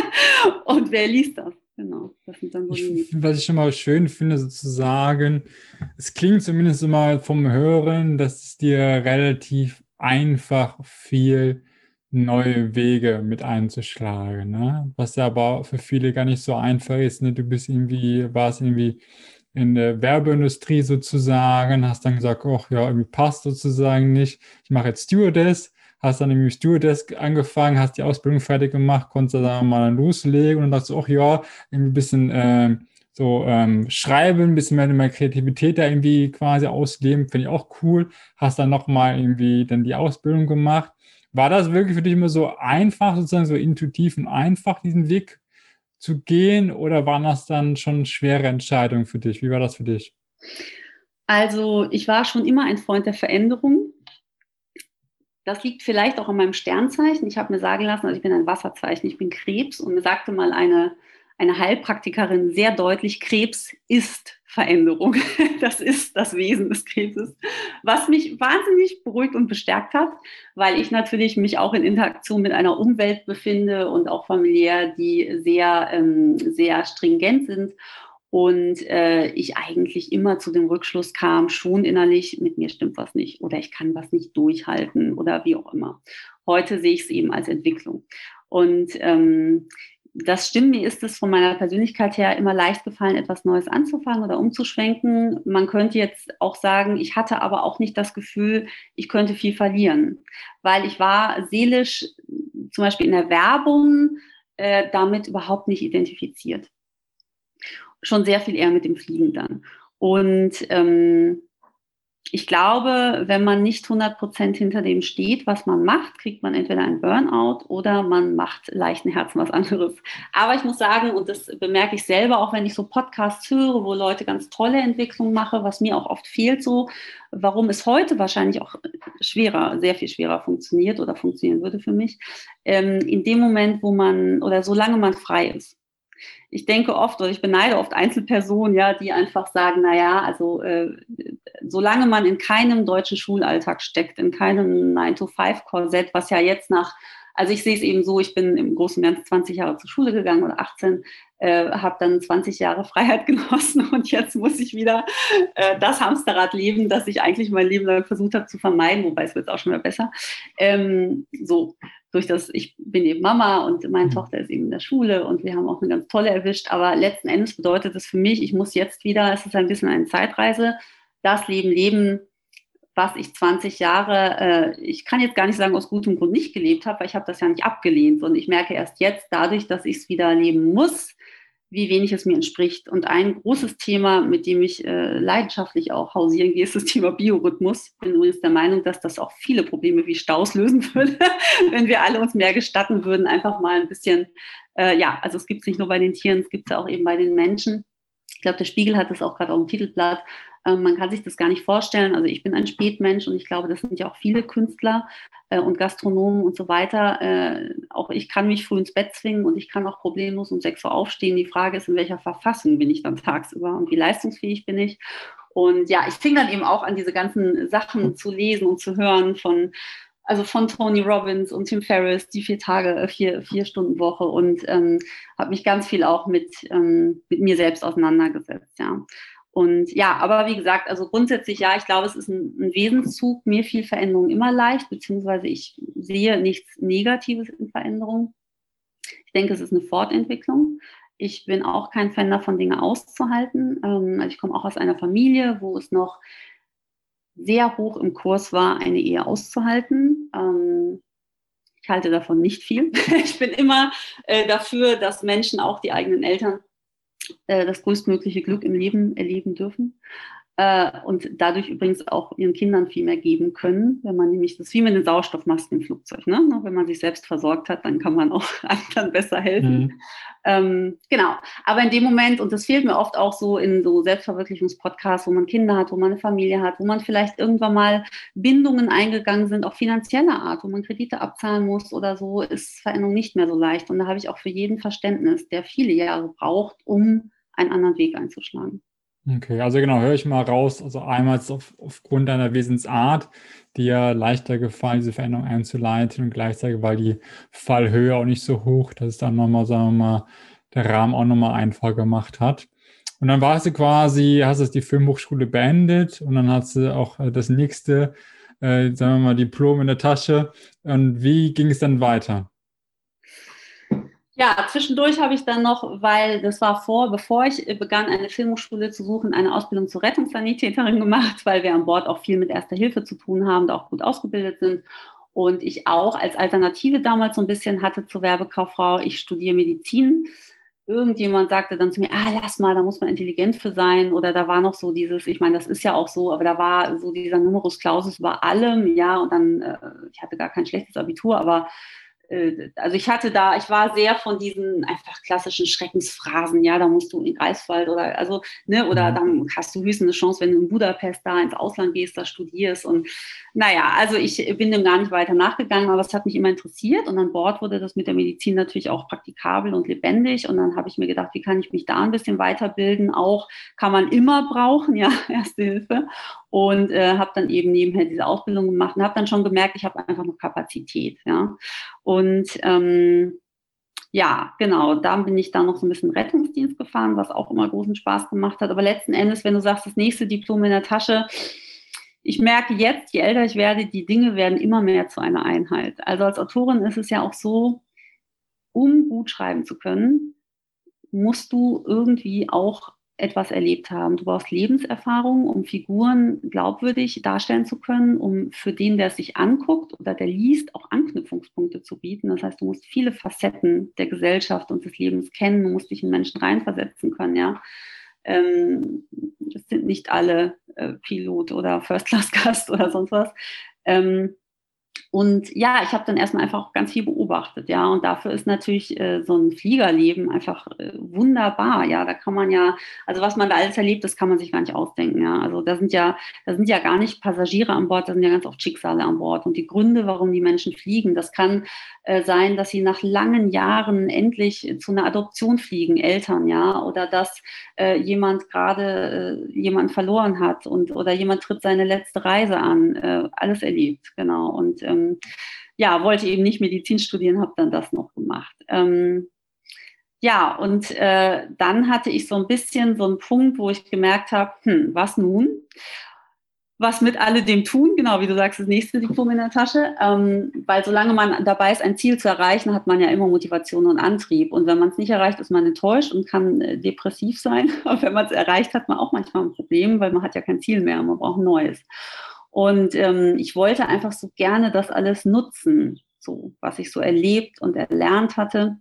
und wer liest das. Genau, das sind dann so ich, Was ich schon mal schön finde, sozusagen, es klingt zumindest immer vom Hören, dass es dir relativ einfach viel neue Wege mit einzuschlagen, ne? was ja aber für viele gar nicht so einfach ist. Ne? Du bist irgendwie, warst irgendwie in der Werbeindustrie sozusagen, hast dann gesagt, ach ja, irgendwie passt sozusagen nicht. Ich mache jetzt Stewardess hast dann im Stewardess angefangen, hast die Ausbildung fertig gemacht, konntest dann mal loslegen und dann dachtest du, ach ja, irgendwie ein bisschen äh, so ähm, schreiben, ein bisschen mehr, mehr Kreativität da irgendwie quasi ausleben, finde ich auch cool. Hast dann nochmal irgendwie dann die Ausbildung gemacht. War das wirklich für dich immer so einfach, sozusagen so intuitiv und einfach, diesen Weg zu gehen oder waren das dann schon schwere Entscheidungen für dich? Wie war das für dich? Also ich war schon immer ein Freund der Veränderung. Das liegt vielleicht auch an meinem Sternzeichen. Ich habe mir sagen lassen, also ich bin ein Wasserzeichen, ich bin Krebs und mir sagte mal eine, eine Heilpraktikerin sehr deutlich, Krebs ist Veränderung. Das ist das Wesen des Krebses, was mich wahnsinnig beruhigt und bestärkt hat, weil ich natürlich mich auch in Interaktion mit einer Umwelt befinde und auch familiär, die sehr, ähm, sehr stringent sind und äh, ich eigentlich immer zu dem Rückschluss kam, schon innerlich, mit mir stimmt was nicht oder ich kann was nicht durchhalten oder wie auch immer. Heute sehe ich es eben als Entwicklung. Und ähm, das stimmt, mir ist es von meiner Persönlichkeit her immer leicht gefallen, etwas Neues anzufangen oder umzuschwenken. Man könnte jetzt auch sagen, ich hatte aber auch nicht das Gefühl, ich könnte viel verlieren, weil ich war seelisch zum Beispiel in der Werbung äh, damit überhaupt nicht identifiziert schon sehr viel eher mit dem Fliegen dann. Und ähm, ich glaube, wenn man nicht 100% hinter dem steht, was man macht, kriegt man entweder einen Burnout oder man macht leichten Herzen was anderes. Aber ich muss sagen, und das bemerke ich selber, auch wenn ich so Podcasts höre, wo Leute ganz tolle Entwicklungen machen, was mir auch oft fehlt, so, warum es heute wahrscheinlich auch schwerer, sehr viel schwerer funktioniert oder funktionieren würde für mich, ähm, in dem Moment, wo man oder solange man frei ist ich denke oft oder ich beneide oft Einzelpersonen, ja, die einfach sagen, na ja, also äh, solange man in keinem deutschen Schulalltag steckt, in keinem 9-to-5-Korsett, was ja jetzt nach, also ich sehe es eben so, ich bin im Großen und Ganzen 20 Jahre zur Schule gegangen oder 18, äh, habe dann 20 Jahre Freiheit genossen und jetzt muss ich wieder äh, das Hamsterrad leben, das ich eigentlich mein Leben lang versucht habe zu vermeiden, wobei es wird auch schon wieder besser. Ähm, so, durch das, ich bin eben Mama und meine mhm. Tochter ist eben in der Schule und wir haben auch eine ganz tolle erwischt. Aber letzten Endes bedeutet es für mich, ich muss jetzt wieder, es ist ein bisschen eine Zeitreise, das Leben leben, was ich 20 Jahre, äh, ich kann jetzt gar nicht sagen, aus gutem Grund nicht gelebt habe, weil ich habe das ja nicht abgelehnt. Und ich merke erst jetzt, dadurch, dass ich es wieder leben muss, wie wenig es mir entspricht. Und ein großes Thema, mit dem ich äh, leidenschaftlich auch hausieren gehe, ist das Thema Biorhythmus. Ich bin übrigens der Meinung, dass das auch viele Probleme wie Staus lösen würde, wenn wir alle uns mehr gestatten würden, einfach mal ein bisschen, äh, ja, also es gibt es nicht nur bei den Tieren, es gibt es auch eben bei den Menschen. Ich glaube, der Spiegel hat das auch gerade auf dem Titelblatt, ähm, man kann sich das gar nicht vorstellen. Also ich bin ein Spätmensch und ich glaube, das sind ja auch viele Künstler äh, und Gastronomen und so weiter. Äh, auch ich kann mich früh ins Bett zwingen und ich kann auch problemlos um 6 Uhr aufstehen. Die Frage ist, in welcher Verfassung bin ich dann tagsüber und wie leistungsfähig bin ich. Und ja, ich fing dann eben auch an, diese ganzen Sachen zu lesen und zu hören von also von Tony Robbins und Tim Ferriss, die vier Tage, äh, vier, vier Stunden Woche und ähm, habe mich ganz viel auch mit, ähm, mit mir selbst auseinandergesetzt, ja. Und ja, aber wie gesagt, also grundsätzlich ja, ich glaube, es ist ein, ein Wesenszug. Mir viel Veränderung immer leicht, beziehungsweise ich sehe nichts Negatives in Veränderung. Ich denke, es ist eine Fortentwicklung. Ich bin auch kein Fan davon, Dinge auszuhalten. Ähm, also ich komme auch aus einer Familie, wo es noch sehr hoch im Kurs war, eine Ehe auszuhalten. Ähm, ich halte davon nicht viel. Ich bin immer äh, dafür, dass Menschen auch die eigenen Eltern das größtmögliche Glück im Leben erleben dürfen. Äh, und dadurch übrigens auch ihren Kindern viel mehr geben können, wenn man nämlich, das wie mit den Sauerstoffmasken im Flugzeug, ne? wenn man sich selbst versorgt hat, dann kann man auch anderen besser helfen. Mhm. Ähm, genau, aber in dem Moment, und das fehlt mir oft auch so in so Selbstverwirklichungspodcasts, wo man Kinder hat, wo man eine Familie hat, wo man vielleicht irgendwann mal Bindungen eingegangen sind, auch finanzieller Art, wo man Kredite abzahlen muss oder so, ist Veränderung nicht mehr so leicht. Und da habe ich auch für jeden Verständnis, der viele Jahre braucht, um einen anderen Weg einzuschlagen. Okay, also genau, höre ich mal raus. Also einmal auf, aufgrund deiner Wesensart, dir leichter gefallen, diese Veränderung einzuleiten und gleichzeitig, weil die Fallhöhe auch nicht so hoch, dass es dann nochmal, sagen wir mal, der Rahmen auch nochmal einfach gemacht hat. Und dann warst du quasi, hast du die Filmhochschule beendet und dann hast du auch äh, das nächste, äh, sagen wir mal, Diplom in der Tasche. Und wie ging es dann weiter? Ja, zwischendurch habe ich dann noch, weil das war vor, bevor ich begann, eine Filmhochschule zu suchen, eine Ausbildung zur Rettungssanitäterin gemacht, weil wir an Bord auch viel mit Erster Hilfe zu tun haben, da auch gut ausgebildet sind. Und ich auch als Alternative damals so ein bisschen hatte zur Werbekauffrau, ich studiere Medizin. Irgendjemand sagte dann zu mir, ah, lass mal, da muss man intelligent für sein. Oder da war noch so dieses, ich meine, das ist ja auch so, aber da war so dieser Numerus Clausus über allem, ja, und dann, äh, ich hatte gar kein schlechtes Abitur, aber also ich hatte da, ich war sehr von diesen einfach klassischen Schreckensphrasen, ja, da musst du in Greifswald oder also, ne, oder mhm. dann hast du höchstens eine Chance, wenn du in Budapest da ins Ausland gehst, da studierst und naja, also ich bin dem gar nicht weiter nachgegangen, aber es hat mich immer interessiert und an Bord wurde das mit der Medizin natürlich auch praktikabel und lebendig und dann habe ich mir gedacht, wie kann ich mich da ein bisschen weiterbilden, auch kann man immer brauchen, ja, Erste Hilfe und äh, habe dann eben nebenher diese Ausbildung gemacht und habe dann schon gemerkt, ich habe einfach noch Kapazität. Ja. Und ähm, ja, genau, da bin ich dann noch so ein bisschen Rettungsdienst gefahren, was auch immer großen Spaß gemacht hat. Aber letzten Endes, wenn du sagst, das nächste Diplom in der Tasche, ich merke jetzt, je älter ich werde, die Dinge werden immer mehr zu einer Einheit. Also als Autorin ist es ja auch so, um gut schreiben zu können, musst du irgendwie auch etwas erlebt haben. Du brauchst Lebenserfahrung, um Figuren glaubwürdig darstellen zu können, um für den, der es sich anguckt oder der liest, auch Anknüpfungspunkte zu bieten. Das heißt, du musst viele Facetten der Gesellschaft und des Lebens kennen, du musst dich in Menschen reinversetzen können, ja. Ähm, das sind nicht alle äh, Pilot oder First-Class-Gast oder sonst was. Ähm, und ja, ich habe dann erstmal einfach ganz viel beobachtet, ja. Und dafür ist natürlich äh, so ein Fliegerleben einfach äh, wunderbar, ja. Da kann man ja, also was man da alles erlebt, das kann man sich gar nicht ausdenken, ja. Also da sind ja, da sind ja gar nicht Passagiere an Bord, da sind ja ganz oft Schicksale an Bord. Und die Gründe, warum die Menschen fliegen, das kann äh, sein, dass sie nach langen Jahren endlich zu einer Adoption fliegen, Eltern, ja, oder dass äh, jemand gerade äh, jemanden verloren hat und oder jemand tritt seine letzte Reise an, äh, alles erlebt, genau. Und ähm, ja, wollte eben nicht Medizin studieren, habe dann das noch gemacht. Ähm, ja, und äh, dann hatte ich so ein bisschen so einen Punkt, wo ich gemerkt habe, hm, was nun? was mit alledem tun, genau wie du sagst, das nächste Diplom in der Tasche, ähm, weil solange man dabei ist, ein Ziel zu erreichen, hat man ja immer Motivation und Antrieb. Und wenn man es nicht erreicht, ist man enttäuscht und kann äh, depressiv sein. Aber wenn man es erreicht, hat man auch manchmal ein Problem, weil man hat ja kein Ziel mehr, man braucht ein neues. Und ähm, ich wollte einfach so gerne das alles nutzen, so was ich so erlebt und erlernt hatte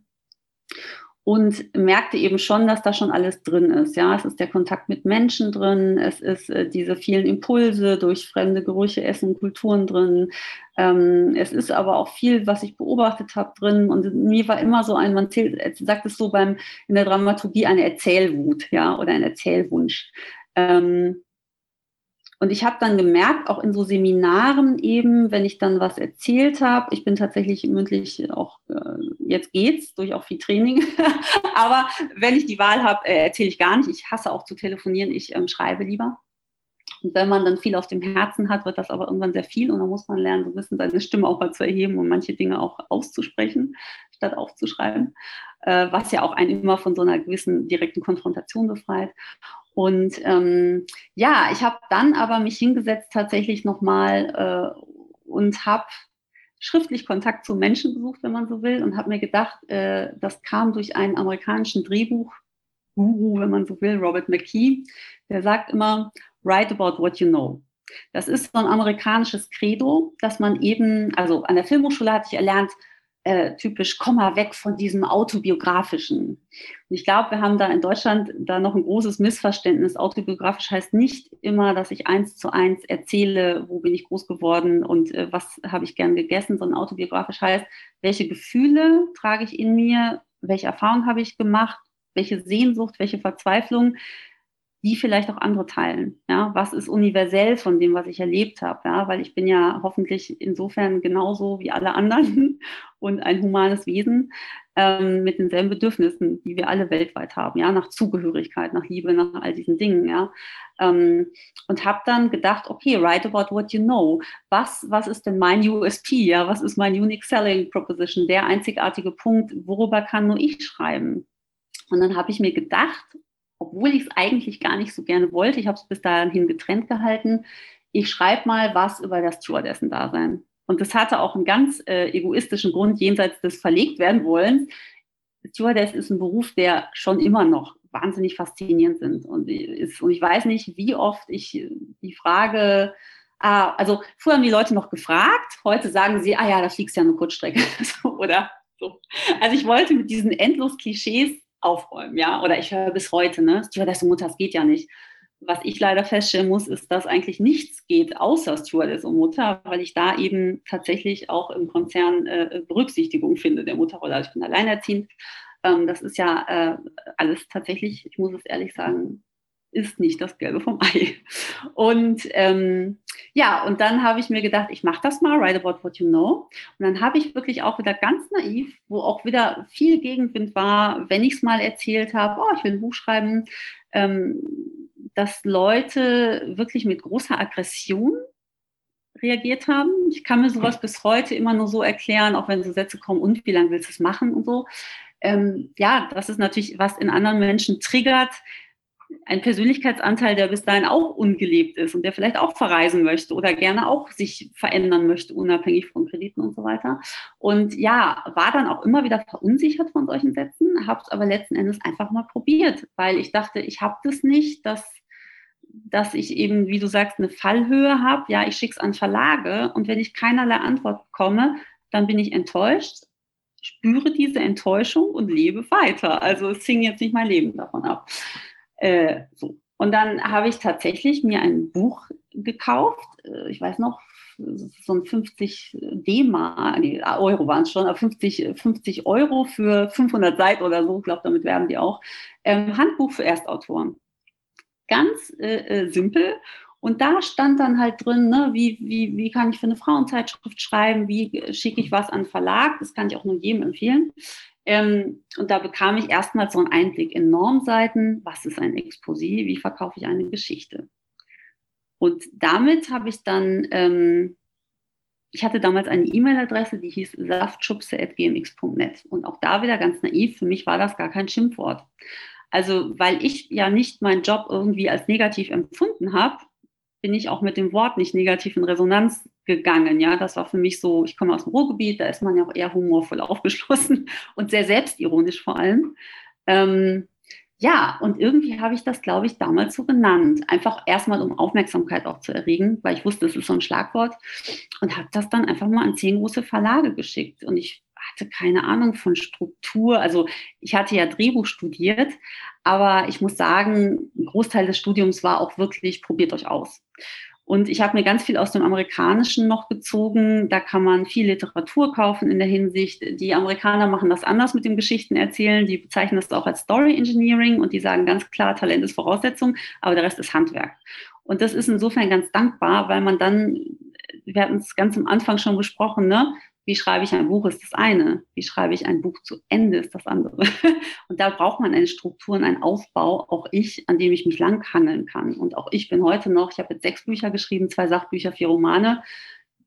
und merkte eben schon, dass da schon alles drin ist. Ja, es ist der Kontakt mit Menschen drin, es ist äh, diese vielen Impulse durch fremde Gerüche, Essen, Kulturen drin. Ähm, es ist aber auch viel, was ich beobachtet habe drin. Und mir war immer so ein, man zählt, sagt es so beim in der Dramaturgie eine Erzählwut, ja, oder ein Erzählwunsch. Ähm, und ich habe dann gemerkt, auch in so Seminaren eben, wenn ich dann was erzählt habe, ich bin tatsächlich mündlich auch, äh, jetzt geht's, durch auch viel Training, aber wenn ich die Wahl habe, äh, erzähle ich gar nicht. Ich hasse auch zu telefonieren, ich ähm, schreibe lieber. Und wenn man dann viel auf dem Herzen hat, wird das aber irgendwann sehr viel und dann muss man lernen, so bisschen seine Stimme auch mal zu erheben und manche Dinge auch auszusprechen, statt aufzuschreiben, äh, was ja auch einen immer von so einer gewissen direkten Konfrontation befreit. Und ähm, ja, ich habe dann aber mich hingesetzt tatsächlich nochmal äh, und habe schriftlich Kontakt zu Menschen gesucht, wenn man so will, und habe mir gedacht, äh, das kam durch einen amerikanischen Drehbuch-Guru, wenn man so will, Robert McKee, der sagt immer, write about what you know. Das ist so ein amerikanisches Credo, dass man eben, also an der Filmhochschule hatte ich erlernt, äh, typisch, komm mal weg von diesem autobiografischen. Und ich glaube, wir haben da in Deutschland da noch ein großes Missverständnis. Autobiografisch heißt nicht immer, dass ich eins zu eins erzähle, wo bin ich groß geworden und äh, was habe ich gern gegessen, sondern autobiografisch heißt, welche Gefühle trage ich in mir, welche Erfahrungen habe ich gemacht, welche Sehnsucht, welche Verzweiflung, die vielleicht auch andere teilen. Ja, was ist universell von dem, was ich erlebt habe? Ja, weil ich bin ja hoffentlich insofern genauso wie alle anderen und ein humanes Wesen ähm, mit denselben Bedürfnissen, die wir alle weltweit haben. Ja, nach Zugehörigkeit, nach Liebe, nach all diesen Dingen. Ja, ähm, und habe dann gedacht, okay, write about what you know. Was, was ist denn mein USP? Ja, was ist mein Unique Selling Proposition? Der einzigartige Punkt, worüber kann nur ich schreiben? Und dann habe ich mir gedacht, obwohl ich es eigentlich gar nicht so gerne wollte, ich habe es bis dahin getrennt gehalten, ich schreibe mal was über das Stewardessen-Dasein. Und das hatte auch einen ganz äh, egoistischen Grund jenseits des verlegt werden wollens. Stewardess ist ein Beruf, der schon immer noch wahnsinnig faszinierend sind. Und, ist, und ich weiß nicht, wie oft ich die Frage, ah, also früher haben die Leute noch gefragt, heute sagen sie, ah ja, da fliegst ja eine Kurzstrecke. oder so. Also ich wollte mit diesen endlos Klischees aufräumen, ja. Oder ich höre bis heute, ne, Stewardess und Mutter, das geht ja nicht. Was ich leider feststellen muss, ist, dass eigentlich nichts geht außer Stewardess und Mutter, weil ich da eben tatsächlich auch im Konzern äh, Berücksichtigung finde der Mutterrolle. Also ich bin alleinerziehend. Ähm, das ist ja äh, alles tatsächlich, ich muss es ehrlich sagen, ist nicht das Gelbe vom Ei. Und ähm, ja, und dann habe ich mir gedacht, ich mache das mal, write about what you know. Und dann habe ich wirklich auch wieder ganz naiv, wo auch wieder viel Gegenwind war, wenn ich es mal erzählt habe, oh, ich will ein Buch schreiben, ähm, dass Leute wirklich mit großer Aggression reagiert haben. Ich kann mir sowas bis heute immer nur so erklären, auch wenn so Sätze kommen, und wie lange willst du es machen und so. Ähm, ja, das ist natürlich, was in anderen Menschen triggert, ein Persönlichkeitsanteil, der bis dahin auch ungelebt ist und der vielleicht auch verreisen möchte oder gerne auch sich verändern möchte, unabhängig von Krediten und so weiter. Und ja, war dann auch immer wieder verunsichert von solchen Sätzen, habe es aber letzten Endes einfach mal probiert, weil ich dachte, ich habe das nicht, dass, dass ich eben, wie du sagst, eine Fallhöhe habe. Ja, ich schicke es an Verlage und wenn ich keinerlei Antwort bekomme, dann bin ich enttäuscht, spüre diese Enttäuschung und lebe weiter. Also es hing jetzt nicht mein Leben davon ab. Äh, so. Und dann habe ich tatsächlich mir ein Buch gekauft. Äh, ich weiß noch, so ein 50 D-Mark, nee, Euro waren es schon, aber 50, 50 Euro für 500 Seiten oder so, ich glaube, damit werben die auch. Ähm, Handbuch für Erstautoren. Ganz äh, äh, simpel. Und da stand dann halt drin, ne, wie, wie, wie kann ich für eine Frauenzeitschrift schreiben, wie schicke ich was an Verlag, das kann ich auch nur jedem empfehlen. Ähm, und da bekam ich erstmal so einen Einblick in Normseiten. Was ist ein Exposé? Wie verkaufe ich eine Geschichte? Und damit habe ich dann, ähm, ich hatte damals eine E-Mail-Adresse, die hieß saftschubse.gmx.net. Und auch da wieder ganz naiv, für mich war das gar kein Schimpfwort. Also, weil ich ja nicht meinen Job irgendwie als negativ empfunden habe, bin ich auch mit dem Wort nicht negativ in Resonanz gegangen. Ja, das war für mich so, ich komme aus dem Ruhrgebiet, da ist man ja auch eher humorvoll aufgeschlossen und sehr selbstironisch vor allem. Ähm, ja, und irgendwie habe ich das, glaube ich, damals so genannt. Einfach erstmal, um Aufmerksamkeit auch zu erregen, weil ich wusste, es ist so ein Schlagwort. Und habe das dann einfach mal an zehn große Verlage geschickt. Und ich hatte keine Ahnung von Struktur. Also ich hatte ja Drehbuch studiert, aber ich muss sagen, ein Großteil des Studiums war auch wirklich, probiert euch aus. Und ich habe mir ganz viel aus dem Amerikanischen noch gezogen. Da kann man viel Literatur kaufen in der Hinsicht. Die Amerikaner machen das anders mit dem Geschichtenerzählen. Die bezeichnen das auch als Story Engineering und die sagen ganz klar, Talent ist Voraussetzung, aber der Rest ist Handwerk. Und das ist insofern ganz dankbar, weil man dann, wir hatten es ganz am Anfang schon besprochen, ne? Wie schreibe ich ein Buch ist das eine. Wie schreibe ich ein Buch zu Ende ist das andere. Und da braucht man eine Struktur und einen Aufbau, auch ich, an dem ich mich langhangeln kann. Und auch ich bin heute noch, ich habe jetzt sechs Bücher geschrieben, zwei Sachbücher, vier Romane.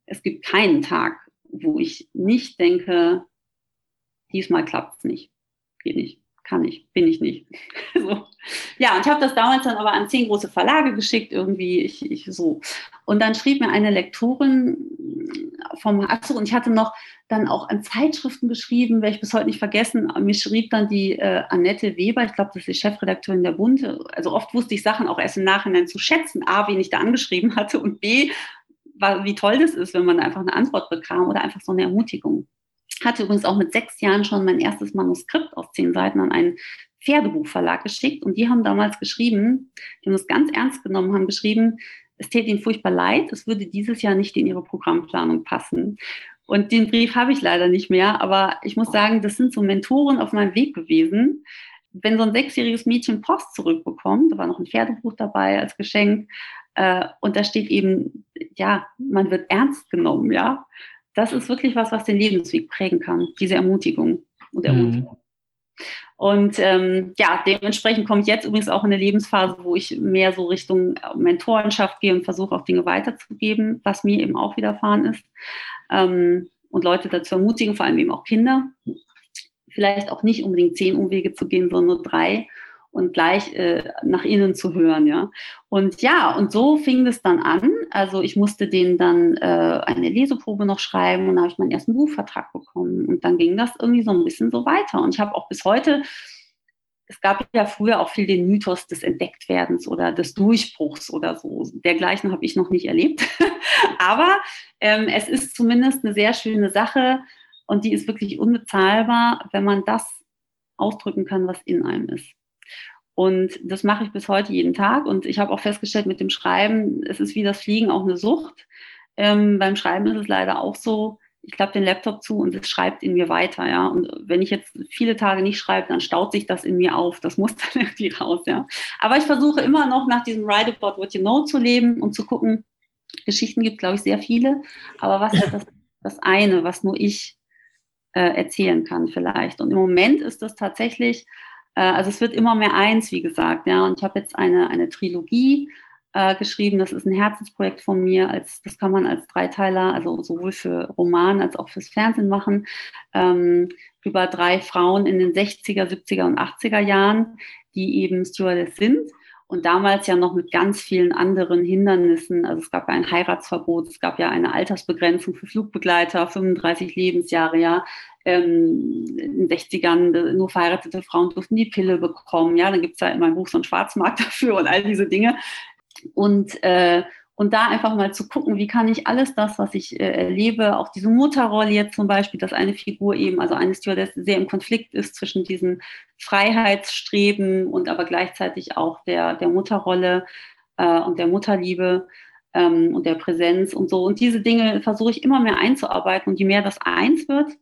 Es gibt keinen Tag, wo ich nicht denke, diesmal klappt es nicht. Geht nicht kann ich, bin ich nicht. so. Ja, und ich habe das damals dann aber an zehn große Verlage geschickt, irgendwie, ich, ich so. Und dann schrieb mir eine Lektorin vom, achso, und ich hatte noch dann auch an Zeitschriften geschrieben, werde ich bis heute nicht vergessen. Mir schrieb dann die äh, Annette Weber, ich glaube, das ist die Chefredakteurin der Bund. Also oft wusste ich Sachen auch erst im Nachhinein zu schätzen. A, wen ich da angeschrieben hatte und B, war, wie toll das ist, wenn man einfach eine Antwort bekam oder einfach so eine Ermutigung hatte übrigens auch mit sechs Jahren schon mein erstes Manuskript aus zehn Seiten an einen Pferdebuchverlag geschickt und die haben damals geschrieben, die haben es ganz ernst genommen, haben geschrieben, es täte ihnen furchtbar leid, es würde dieses Jahr nicht in ihre Programmplanung passen. Und den Brief habe ich leider nicht mehr, aber ich muss sagen, das sind so Mentoren auf meinem Weg gewesen. Wenn so ein sechsjähriges Mädchen Post zurückbekommt, da war noch ein Pferdebuch dabei als Geschenk, äh, und da steht eben, ja, man wird ernst genommen, ja das ist wirklich was, was den Lebensweg prägen kann, diese Ermutigung und. Ermutigung. Mhm. Und ähm, ja, dementsprechend kommt jetzt übrigens auch eine Lebensphase, wo ich mehr so Richtung Mentorenschaft gehe und versuche auch Dinge weiterzugeben, was mir eben auch widerfahren ist. Ähm, und Leute dazu ermutigen, vor allem eben auch Kinder, vielleicht auch nicht unbedingt zehn Umwege zu gehen, sondern nur drei und gleich äh, nach innen zu hören, ja. Und ja, und so fing es dann an. Also ich musste denen dann äh, eine Leseprobe noch schreiben und dann habe ich meinen ersten Buchvertrag bekommen. Und dann ging das irgendwie so ein bisschen so weiter. Und ich habe auch bis heute, es gab ja früher auch viel den Mythos des Entdecktwerdens oder des Durchbruchs oder so. Dergleichen habe ich noch nicht erlebt. Aber ähm, es ist zumindest eine sehr schöne Sache und die ist wirklich unbezahlbar, wenn man das ausdrücken kann, was in einem ist. Und das mache ich bis heute jeden Tag. Und ich habe auch festgestellt mit dem Schreiben, es ist wie das Fliegen auch eine Sucht. Ähm, beim Schreiben ist es leider auch so, ich klappe den Laptop zu und es schreibt in mir weiter, ja. Und wenn ich jetzt viele Tage nicht schreibe, dann staut sich das in mir auf. Das muss dann irgendwie raus, ja. Aber ich versuche immer noch nach diesem Write About What You Know zu leben und zu gucken, Geschichten gibt, glaube ich, sehr viele. Aber was ist das, das eine, was nur ich äh, erzählen kann vielleicht? Und im Moment ist das tatsächlich also es wird immer mehr eins, wie gesagt. Ja. Und ich habe jetzt eine, eine Trilogie äh, geschrieben. Das ist ein Herzensprojekt von mir. Als, das kann man als Dreiteiler, also sowohl für Roman als auch fürs Fernsehen machen. Ähm, über drei Frauen in den 60er, 70er und 80er Jahren, die eben Stewardess sind und damals ja noch mit ganz vielen anderen Hindernissen. Also es gab ja ein Heiratsverbot, es gab ja eine Altersbegrenzung für Flugbegleiter, 35 Lebensjahre, ja. Ähm, in den 60ern nur verheiratete Frauen durften die Pille bekommen. Ja, dann gibt es ja in meinem Buch so einen Schwarzmarkt dafür und all diese Dinge. Und, äh, und da einfach mal zu gucken, wie kann ich alles das, was ich äh, erlebe, auch diese Mutterrolle jetzt zum Beispiel, dass eine Figur eben, also eine Stewardess sehr im Konflikt ist zwischen diesen Freiheitsstreben und aber gleichzeitig auch der, der Mutterrolle äh, und der Mutterliebe ähm, und der Präsenz und so. Und diese Dinge versuche ich immer mehr einzuarbeiten und je mehr das eins wird,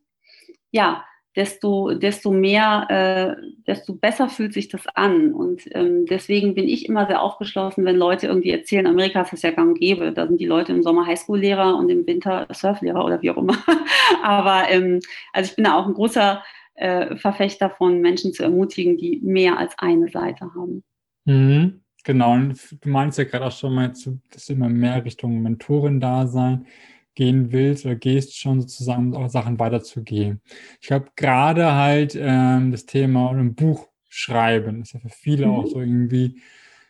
ja, desto, desto mehr, äh, desto besser fühlt sich das an. Und ähm, deswegen bin ich immer sehr aufgeschlossen, wenn Leute irgendwie erzählen, Amerika ist das ja gang und gäbe. Da sind die Leute im Sommer Highschool-Lehrer und im Winter Surflehrer oder wie auch immer. Aber ähm, also ich bin da auch ein großer äh, Verfechter von Menschen zu ermutigen, die mehr als eine Seite haben. Mhm. Genau, und du meinst ja gerade auch schon mal, dass immer mehr Richtung Mentorin-Dasein gehen willst oder gehst schon sozusagen, um auch Sachen weiterzugehen. Ich glaube, gerade halt ähm, das Thema ein Buch schreiben, ist ja für viele mhm. auch so irgendwie,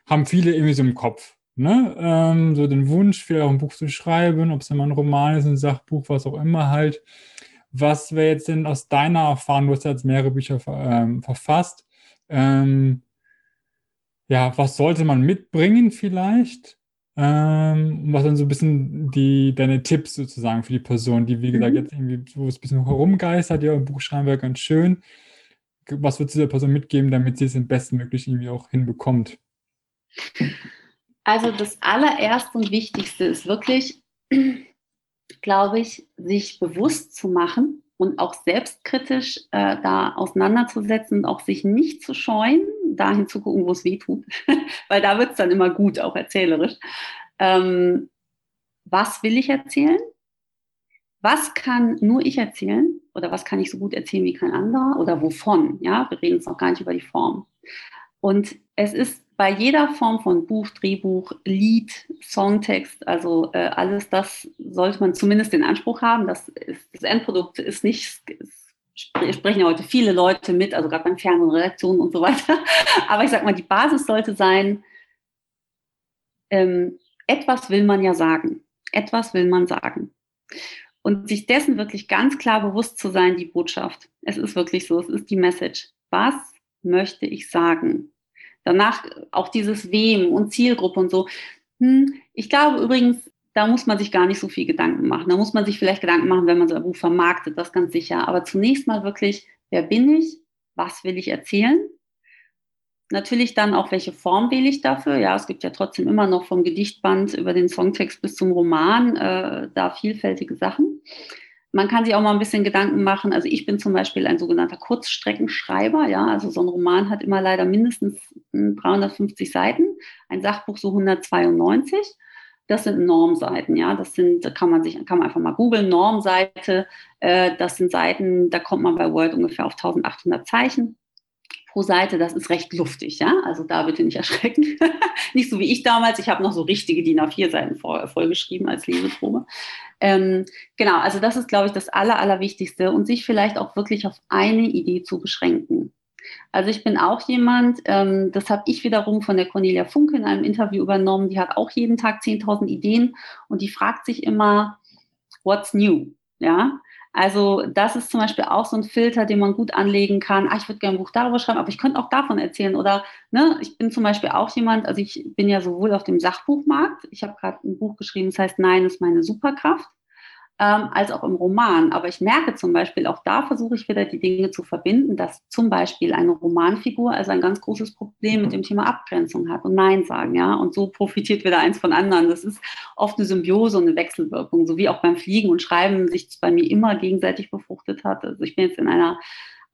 haben viele irgendwie so im Kopf. Ne? Ähm, so den Wunsch, vielleicht auch ein Buch zu schreiben, ob es immer ein Roman ist, ein Sachbuch, was auch immer halt. Was wäre jetzt denn aus deiner Erfahrung, du hast ja jetzt mehrere Bücher ähm, verfasst, ähm, ja, was sollte man mitbringen vielleicht? Ähm, was dann so ein bisschen die, deine Tipps sozusagen für die Person, die, wie gesagt, Mhm. jetzt irgendwie, wo es ein bisschen herumgeistert, ja, im Buch schreiben wäre ganz schön. Was würdest du der Person mitgeben, damit sie es am bestmöglich irgendwie auch hinbekommt? Also das allererste und wichtigste ist wirklich, glaube ich, sich bewusst zu machen und auch selbstkritisch äh, da auseinanderzusetzen und auch sich nicht zu scheuen, dahin zu gucken, wo es weh tut, weil da wird es dann immer gut, auch erzählerisch. Ähm, was will ich erzählen? Was kann nur ich erzählen? Oder was kann ich so gut erzählen wie kein anderer? Oder wovon? Ja, wir reden jetzt noch gar nicht über die Form. Und es ist bei jeder Form von Buch, Drehbuch, Lied, Songtext, also äh, alles das sollte man zumindest den Anspruch haben. Das, ist, das Endprodukt ist nicht, es sprechen ja heute viele Leute mit, also gerade beim Fernsehen, Redaktionen und so weiter. Aber ich sag mal, die Basis sollte sein, ähm, etwas will man ja sagen. Etwas will man sagen. Und sich dessen wirklich ganz klar bewusst zu sein, die Botschaft. Es ist wirklich so, es ist die Message. Was möchte ich sagen? Danach auch dieses Wem und Zielgruppe und so. Hm, ich glaube übrigens, da muss man sich gar nicht so viel Gedanken machen. Da muss man sich vielleicht Gedanken machen, wenn man so ein Buch vermarktet, das ganz sicher. Aber zunächst mal wirklich, wer bin ich? Was will ich erzählen? Natürlich dann auch, welche Form wähle ich dafür? Ja, es gibt ja trotzdem immer noch vom Gedichtband über den Songtext bis zum Roman äh, da vielfältige Sachen. Man kann sich auch mal ein bisschen Gedanken machen. Also ich bin zum Beispiel ein sogenannter Kurzstreckenschreiber. Ja, also so ein Roman hat immer leider mindestens 350 Seiten, ein Sachbuch so 192. Das sind Normseiten, ja. Das sind, kann man sich, kann man einfach mal googeln, Normseite. Äh, das sind Seiten, da kommt man bei Word ungefähr auf 1800 Zeichen pro Seite, das ist recht luftig, ja. Also da bitte nicht erschrecken. nicht so wie ich damals. Ich habe noch so richtige DIN A4-Seiten vollgeschrieben als Leseprobe. Ähm, genau, also das ist, glaube ich, das Aller, Allerwichtigste und sich vielleicht auch wirklich auf eine Idee zu beschränken. Also ich bin auch jemand, ähm, das habe ich wiederum von der Cornelia Funke in einem Interview übernommen, die hat auch jeden Tag 10.000 Ideen und die fragt sich immer, what's new? Ja, also das ist zum Beispiel auch so ein Filter, den man gut anlegen kann. Ah, ich würde gerne ein Buch darüber schreiben, aber ich könnte auch davon erzählen. Oder ne, ich bin zum Beispiel auch jemand, also ich bin ja sowohl auf dem Sachbuchmarkt, ich habe gerade ein Buch geschrieben, das heißt Nein ist meine Superkraft ähm, als auch im Roman. Aber ich merke zum Beispiel, auch da versuche ich wieder die Dinge zu verbinden, dass zum Beispiel eine Romanfigur also ein ganz großes Problem mit dem Thema Abgrenzung hat und Nein sagen, ja. Und so profitiert wieder eins von anderen. Das ist oft eine Symbiose und eine Wechselwirkung, so wie auch beim Fliegen und Schreiben sich bei mir immer gegenseitig befruchtet hat. Also ich bin jetzt in einer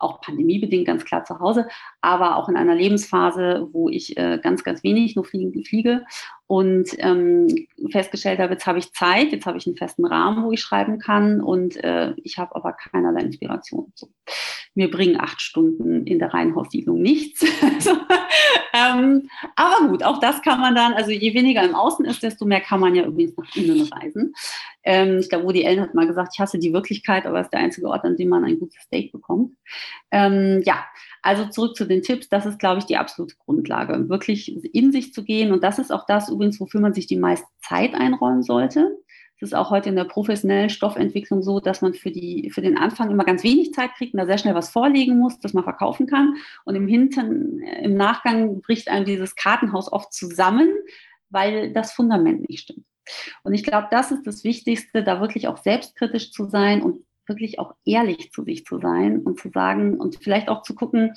auch pandemiebedingt ganz klar zu Hause, aber auch in einer Lebensphase, wo ich äh, ganz, ganz wenig nur fliegen, fliege und ähm, festgestellt habe, jetzt habe ich Zeit, jetzt habe ich einen festen Rahmen, wo ich schreiben kann und äh, ich habe aber keinerlei Inspiration. So. Mir bringen acht Stunden in der Reihenhaussiedlung nichts. also, ähm, aber gut, auch das kann man dann, also je weniger im Außen ist, desto mehr kann man ja übrigens nach innen reisen. Ähm, ich glaube, Woody Allen hat mal gesagt, ich hasse die Wirklichkeit, aber es ist der einzige Ort, an dem man ein gutes Steak bekommt. Ähm, ja, also zurück zu den Tipps. Das ist, glaube ich, die absolute Grundlage, wirklich in sich zu gehen. Und das ist auch das übrigens, wofür man sich die meiste Zeit einräumen sollte. Es ist auch heute in der professionellen Stoffentwicklung so, dass man für, die, für den Anfang immer ganz wenig Zeit kriegt und da sehr schnell was vorlegen muss, das man verkaufen kann. Und im Hintern, im Nachgang bricht einem dieses Kartenhaus oft zusammen, weil das Fundament nicht stimmt. Und ich glaube, das ist das Wichtigste, da wirklich auch selbstkritisch zu sein und wirklich auch ehrlich zu sich zu sein und zu sagen und vielleicht auch zu gucken,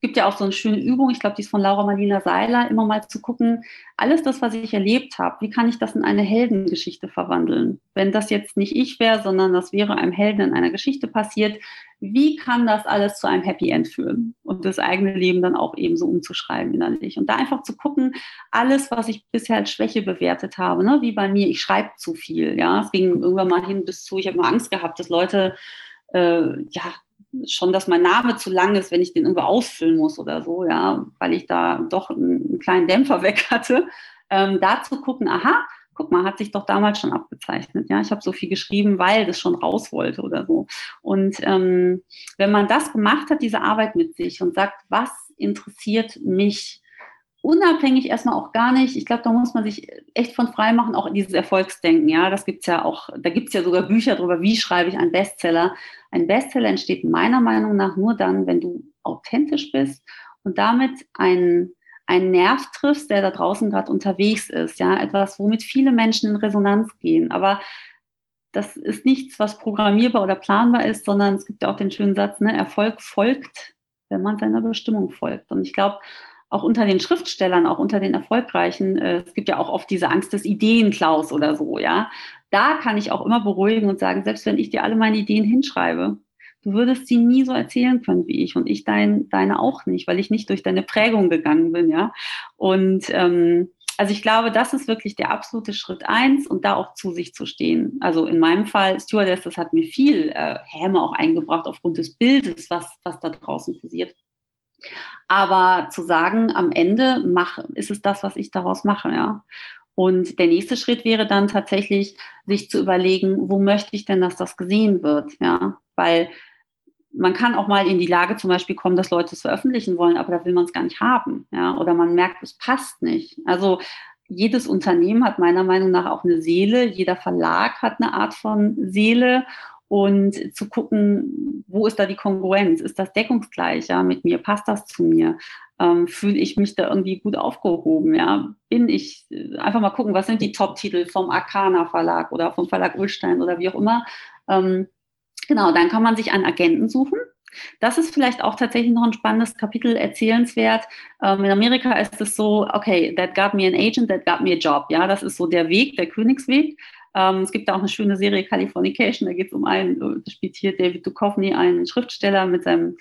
gibt ja auch so eine schöne Übung, ich glaube, die ist von Laura Marlina Seiler, immer mal zu gucken, alles das, was ich erlebt habe, wie kann ich das in eine Heldengeschichte verwandeln? Wenn das jetzt nicht ich wäre, sondern das wäre einem Helden in einer Geschichte passiert, wie kann das alles zu einem Happy End führen und das eigene Leben dann auch ebenso umzuschreiben innerlich. Und da einfach zu gucken, alles, was ich bisher als Schwäche bewertet habe, ne, wie bei mir, ich schreibe zu viel. Ja, es ging irgendwann mal hin bis zu, ich habe mal Angst gehabt, dass Leute, äh, ja, schon, dass mein Name zu lang ist, wenn ich den irgendwo ausfüllen muss oder so, ja, weil ich da doch einen, einen kleinen Dämpfer weg hatte. Ähm, da zu gucken, aha, guck mal, hat sich doch damals schon abgezeichnet. Ja, ich habe so viel geschrieben, weil das schon raus wollte oder so. Und ähm, wenn man das gemacht hat, diese Arbeit mit sich und sagt, was interessiert mich, unabhängig erstmal auch gar nicht, ich glaube, da muss man sich echt von frei machen, auch dieses Erfolgsdenken, ja, das es ja auch, da gibt es ja sogar Bücher darüber, wie schreibe ich einen Bestseller. Ein Bestseller entsteht meiner Meinung nach nur dann, wenn du authentisch bist und damit ein, einen Nerv triffst, der da draußen gerade unterwegs ist, ja, etwas, womit viele Menschen in Resonanz gehen. Aber das ist nichts, was programmierbar oder planbar ist, sondern es gibt ja auch den schönen Satz, ne, Erfolg folgt, wenn man seiner Bestimmung folgt. Und ich glaube, auch unter den Schriftstellern, auch unter den Erfolgreichen, äh, es gibt ja auch oft diese Angst des Ideenklaus oder so, ja. Da kann ich auch immer beruhigen und sagen, selbst wenn ich dir alle meine Ideen hinschreibe, du würdest sie nie so erzählen können wie ich und ich dein, deine auch nicht, weil ich nicht durch deine Prägung gegangen bin, ja. Und ähm, also ich glaube, das ist wirklich der absolute Schritt eins und da auch zu sich zu stehen. Also in meinem Fall, Stewardess, das hat mir viel äh, Häme auch eingebracht aufgrund des Bildes, was, was da draußen passiert. Aber zu sagen, am Ende mach, ist es das, was ich daraus mache, ja. Und der nächste Schritt wäre dann tatsächlich, sich zu überlegen, wo möchte ich denn, dass das gesehen wird, ja. Weil man kann auch mal in die Lage zum Beispiel kommen, dass Leute es veröffentlichen wollen, aber da will man es gar nicht haben. Ja? Oder man merkt, es passt nicht. Also jedes Unternehmen hat meiner Meinung nach auch eine Seele, jeder Verlag hat eine Art von Seele und zu gucken, wo ist da die Kongruenz? Ist das deckungsgleich ja, mit mir? Passt das zu mir? Ähm, Fühle ich mich da irgendwie gut aufgehoben? Ja? Bin ich, einfach mal gucken, was sind die Top-Titel vom Arcana Verlag oder vom Verlag Ulstein oder wie auch immer. Ähm, Genau, dann kann man sich einen Agenten suchen. Das ist vielleicht auch tatsächlich noch ein spannendes Kapitel erzählenswert. Ähm, in Amerika ist es so, okay, that got me an agent, that got me a job. Ja, das ist so der Weg, der Königsweg. Ähm, es gibt da auch eine schöne Serie Californication, da geht es um einen, da spielt hier David Duchovny, einen Schriftsteller mit seinem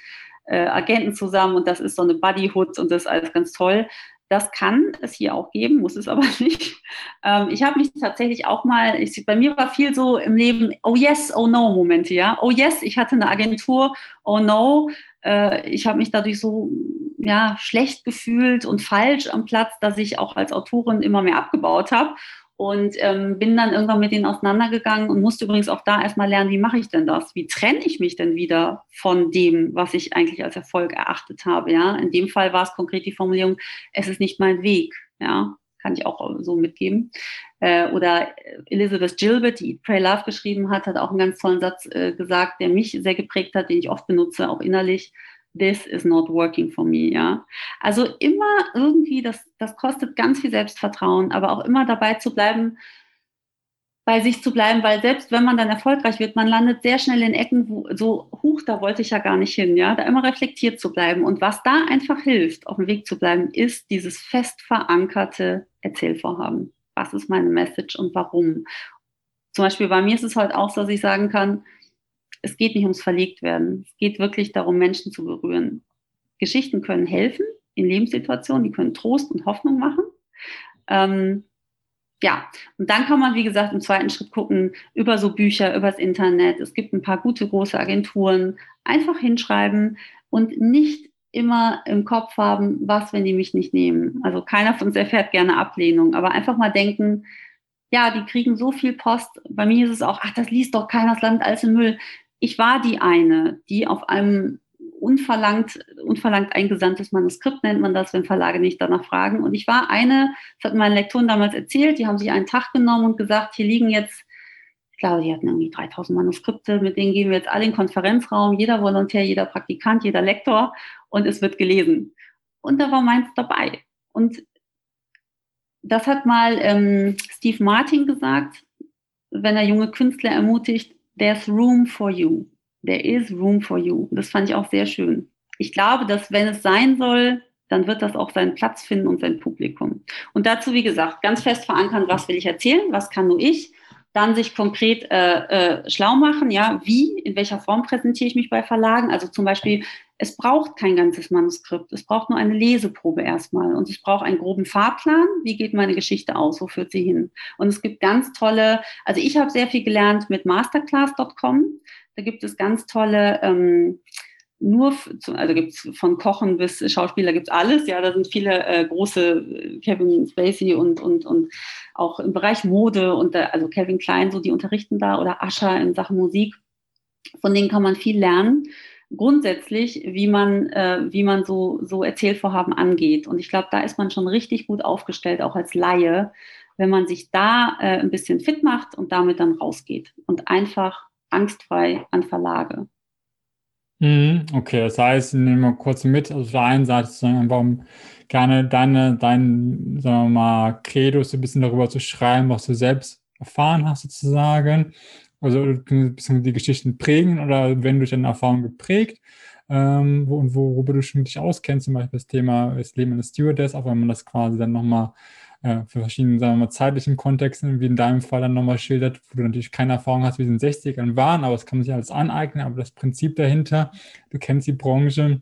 äh, Agenten zusammen und das ist so eine Buddyhood und das ist alles ganz toll. Das kann es hier auch geben, muss es aber nicht. Ähm, ich habe mich tatsächlich auch mal, ich, bei mir war viel so im Leben, oh yes, oh no Momente, ja. Oh yes, ich hatte eine Agentur, oh no, äh, ich habe mich dadurch so ja, schlecht gefühlt und falsch am Platz, dass ich auch als Autorin immer mehr abgebaut habe und ähm, bin dann irgendwann mit denen auseinandergegangen und musste übrigens auch da erstmal lernen, wie mache ich denn das? Wie trenne ich mich denn wieder von dem, was ich eigentlich als Erfolg erachtet habe? Ja, in dem Fall war es konkret die Formulierung, es ist nicht mein Weg. Ja, kann ich auch so mitgeben. Äh, oder Elizabeth Gilbert, die Eat, Pray, Love geschrieben hat, hat auch einen ganz tollen Satz äh, gesagt, der mich sehr geprägt hat, den ich oft benutze, auch innerlich this is not working for me, ja. Also immer irgendwie, das, das kostet ganz viel Selbstvertrauen, aber auch immer dabei zu bleiben, bei sich zu bleiben, weil selbst wenn man dann erfolgreich wird, man landet sehr schnell in Ecken, wo so, huch, da wollte ich ja gar nicht hin, ja, da immer reflektiert zu bleiben. Und was da einfach hilft, auf dem Weg zu bleiben, ist dieses fest verankerte Erzählvorhaben. Was ist meine Message und warum? Zum Beispiel bei mir ist es heute auch so, dass ich sagen kann, es geht nicht ums Verlegtwerden. Es geht wirklich darum, Menschen zu berühren. Geschichten können helfen in Lebenssituationen, die können Trost und Hoffnung machen. Ähm, ja, und dann kann man, wie gesagt, im zweiten Schritt gucken über so Bücher, übers Internet. Es gibt ein paar gute große Agenturen. Einfach hinschreiben und nicht immer im Kopf haben, was, wenn die mich nicht nehmen. Also keiner von uns erfährt gerne Ablehnung, aber einfach mal denken, ja, die kriegen so viel Post. Bei mir ist es auch, ach, das liest doch keiner, das landet alles im Müll ich war die eine, die auf einem unverlangt, unverlangt eingesandtes Manuskript nennt man das, wenn Verlage nicht danach fragen. Und ich war eine, das hat meine Lektoren damals erzählt, die haben sich einen Tag genommen und gesagt, hier liegen jetzt, ich glaube, die hatten irgendwie 3000 Manuskripte, mit denen gehen wir jetzt alle in den Konferenzraum, jeder Volontär, jeder Praktikant, jeder Lektor und es wird gelesen. Und da war meins dabei. Und das hat mal ähm, Steve Martin gesagt, wenn er junge Künstler ermutigt, there's room for you. There is room for you. Das fand ich auch sehr schön. Ich glaube, dass wenn es sein soll, dann wird das auch seinen Platz finden und sein Publikum. Und dazu, wie gesagt, ganz fest verankern, was will ich erzählen, was kann nur ich, dann sich konkret äh, äh, schlau machen, ja, wie, in welcher Form präsentiere ich mich bei Verlagen. Also zum Beispiel, es braucht kein ganzes Manuskript, es braucht nur eine Leseprobe erstmal und ich brauche einen groben Fahrplan, wie geht meine Geschichte aus, wo führt sie hin. Und es gibt ganz tolle, also ich habe sehr viel gelernt mit masterclass.com, da gibt es ganz tolle ähm, nur, also gibt es von Kochen bis Schauspieler gibt es alles. Ja, da sind viele äh, große äh, Kevin Spacey und, und, und auch im Bereich Mode und da, also Kevin Klein, so die unterrichten da oder Ascher in Sachen Musik. Von denen kann man viel lernen. Grundsätzlich, wie man, äh, wie man so, so Erzählvorhaben angeht. Und ich glaube, da ist man schon richtig gut aufgestellt, auch als Laie, wenn man sich da äh, ein bisschen fit macht und damit dann rausgeht und einfach angstfrei an Verlage Mhm, okay, das heißt, nehmen wir kurz mit, also auf der einen Seite sozusagen warum gerne deine, dein, sagen wir mal, Credo so ein bisschen darüber zu schreiben, was du selbst erfahren hast sozusagen. Also die Geschichten prägen oder wenn durch deine Erfahrung geprägt, ähm, wo, worüber du schon dich auskennst, zum Beispiel das Thema das Leben eines Stewardess, auch wenn man das quasi dann nochmal äh, für verschiedene, sagen wir mal, zeitlichen Kontexten, wie in deinem Fall dann nochmal schildert, wo du natürlich keine Erfahrung hast, wie es in den 60ern waren, aber das kann man sich alles aneignen, aber das Prinzip dahinter, du kennst die Branche,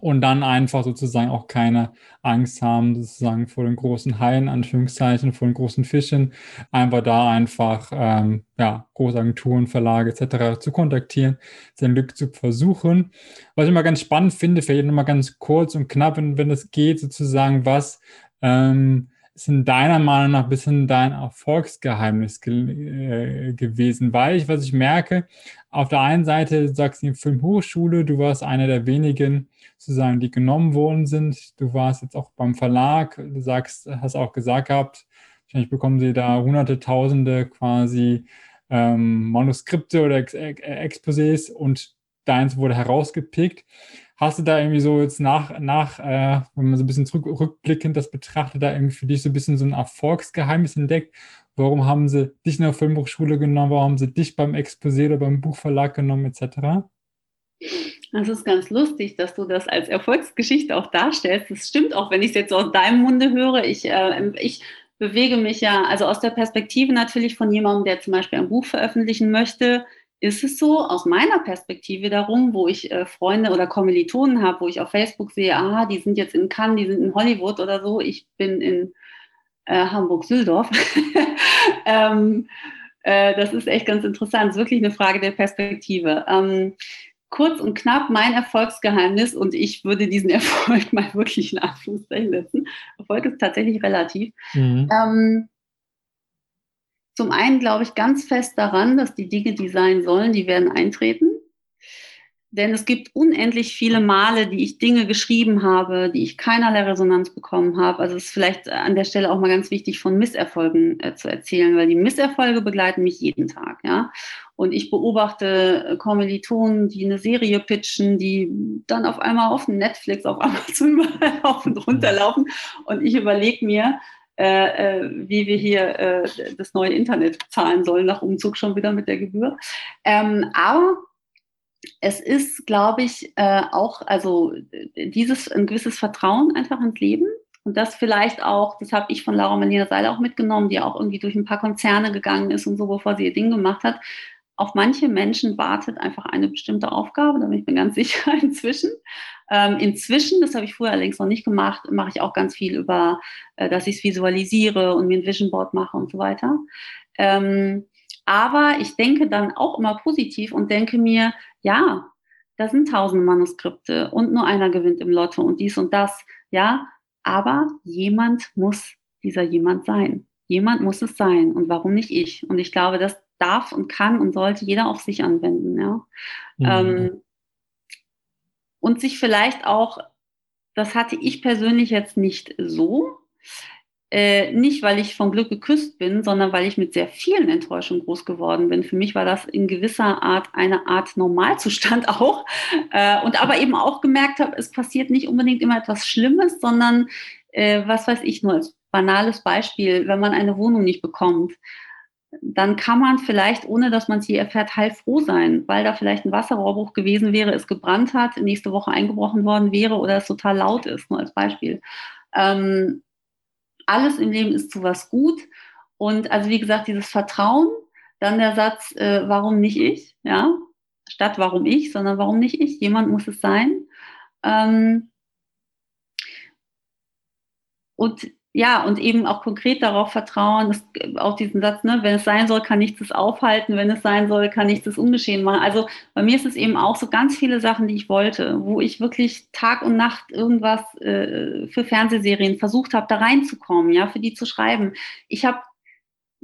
und dann einfach sozusagen auch keine Angst haben, sozusagen vor den großen Haien, Anführungszeichen, vor den großen Fischen, einfach da einfach ähm, ja, Großagenturen, Verlage etc. zu kontaktieren, sein Glück zu versuchen. Was ich immer ganz spannend finde, für jeden immer ganz kurz und knapp, wenn, wenn es geht, sozusagen, was ähm, ist in deiner Meinung nach ein bisschen dein Erfolgsgeheimnis ge äh, gewesen? Weil ich, was ich merke, auf der einen Seite sagst du in Filmhochschule, du warst einer der wenigen, sozusagen, die genommen worden sind. Du warst jetzt auch beim Verlag, du sagst, hast auch gesagt gehabt, wahrscheinlich bekommen sie da hunderte, tausende quasi ähm, Manuskripte oder Ex Exposés und deins wurde herausgepickt. Hast du da irgendwie so jetzt nach, nach äh, wenn man so ein bisschen zurück, rückblickend das betrachtet, da irgendwie für dich so ein bisschen so ein Erfolgsgeheimnis entdeckt? Warum haben sie dich in der Filmhochschule genommen? Warum haben sie dich beim Exposé oder beim Buchverlag genommen, etc.? Das ist ganz lustig, dass du das als Erfolgsgeschichte auch darstellst. Das stimmt auch, wenn ich es jetzt aus deinem Munde höre. Ich, äh, ich bewege mich ja, also aus der Perspektive natürlich von jemandem, der zum Beispiel ein Buch veröffentlichen möchte, ist es so, aus meiner Perspektive darum, wo ich äh, Freunde oder Kommilitonen habe, wo ich auf Facebook sehe, ah, die sind jetzt in Cannes, die sind in Hollywood oder so, ich bin in äh, Hamburg-Süldorf. ähm, äh, das ist echt ganz interessant, das ist wirklich eine Frage der Perspektive. Ähm, kurz und knapp mein Erfolgsgeheimnis und ich würde diesen Erfolg mal wirklich in Anführungszeichen setzen. Erfolg ist tatsächlich relativ. Mhm. Ähm, zum einen glaube ich ganz fest daran, dass die Dinge, die sein sollen, die werden eintreten. Denn es gibt unendlich viele Male, die ich Dinge geschrieben habe, die ich keinerlei Resonanz bekommen habe. Also es ist vielleicht an der Stelle auch mal ganz wichtig, von Misserfolgen äh, zu erzählen, weil die Misserfolge begleiten mich jeden Tag. Ja? Und ich beobachte äh, Kommilitonen, die eine Serie pitchen, die dann auf einmal auf Netflix, auf Amazon überall auf und runter laufen. Und ich überlege mir, äh, äh, wie wir hier äh, das neue Internet zahlen sollen, nach Umzug schon wieder mit der Gebühr. Ähm, aber es ist, glaube ich, äh, auch, also dieses ein gewisses Vertrauen einfach ins Leben. Und das vielleicht auch, das habe ich von Laura Marlene Seiler auch mitgenommen, die auch irgendwie durch ein paar Konzerne gegangen ist und so, bevor sie ihr Ding gemacht hat. Auf manche Menschen wartet einfach eine bestimmte Aufgabe, da bin ich mir ganz sicher inzwischen. Ähm, inzwischen, das habe ich früher allerdings noch nicht gemacht, mache ich auch ganz viel über, äh, dass ich es visualisiere und mir ein Vision Board mache und so weiter. Ähm, aber ich denke dann auch immer positiv und denke mir, ja, da sind tausende Manuskripte und nur einer gewinnt im Lotto und dies und das, ja, aber jemand muss dieser jemand sein. Jemand muss es sein und warum nicht ich? Und ich glaube, das darf und kann und sollte jeder auf sich anwenden, ja. Mhm. Ähm, und sich vielleicht auch, das hatte ich persönlich jetzt nicht so, äh, nicht weil ich vom Glück geküsst bin, sondern weil ich mit sehr vielen Enttäuschungen groß geworden bin. Für mich war das in gewisser Art eine Art Normalzustand auch. Äh, und aber eben auch gemerkt habe, es passiert nicht unbedingt immer etwas Schlimmes, sondern äh, was weiß ich nur als banales Beispiel, wenn man eine Wohnung nicht bekommt dann kann man vielleicht, ohne dass man sie erfährt, heilfroh sein, weil da vielleicht ein Wasserrohrbruch gewesen wäre, es gebrannt hat, nächste Woche eingebrochen worden wäre oder es total laut ist, nur als Beispiel. Ähm, alles im Leben ist zu was gut. Und also wie gesagt, dieses Vertrauen, dann der Satz, äh, warum nicht ich, ja, statt warum ich, sondern warum nicht ich, jemand muss es sein. Ähm, und ja, und eben auch konkret darauf vertrauen, dass, auch diesen Satz, ne, wenn es sein soll, kann nichts es aufhalten, wenn es sein soll, kann nichts es ungeschehen machen. Also bei mir ist es eben auch so ganz viele Sachen, die ich wollte, wo ich wirklich Tag und Nacht irgendwas äh, für Fernsehserien versucht habe, da reinzukommen, ja, für die zu schreiben. Ich habe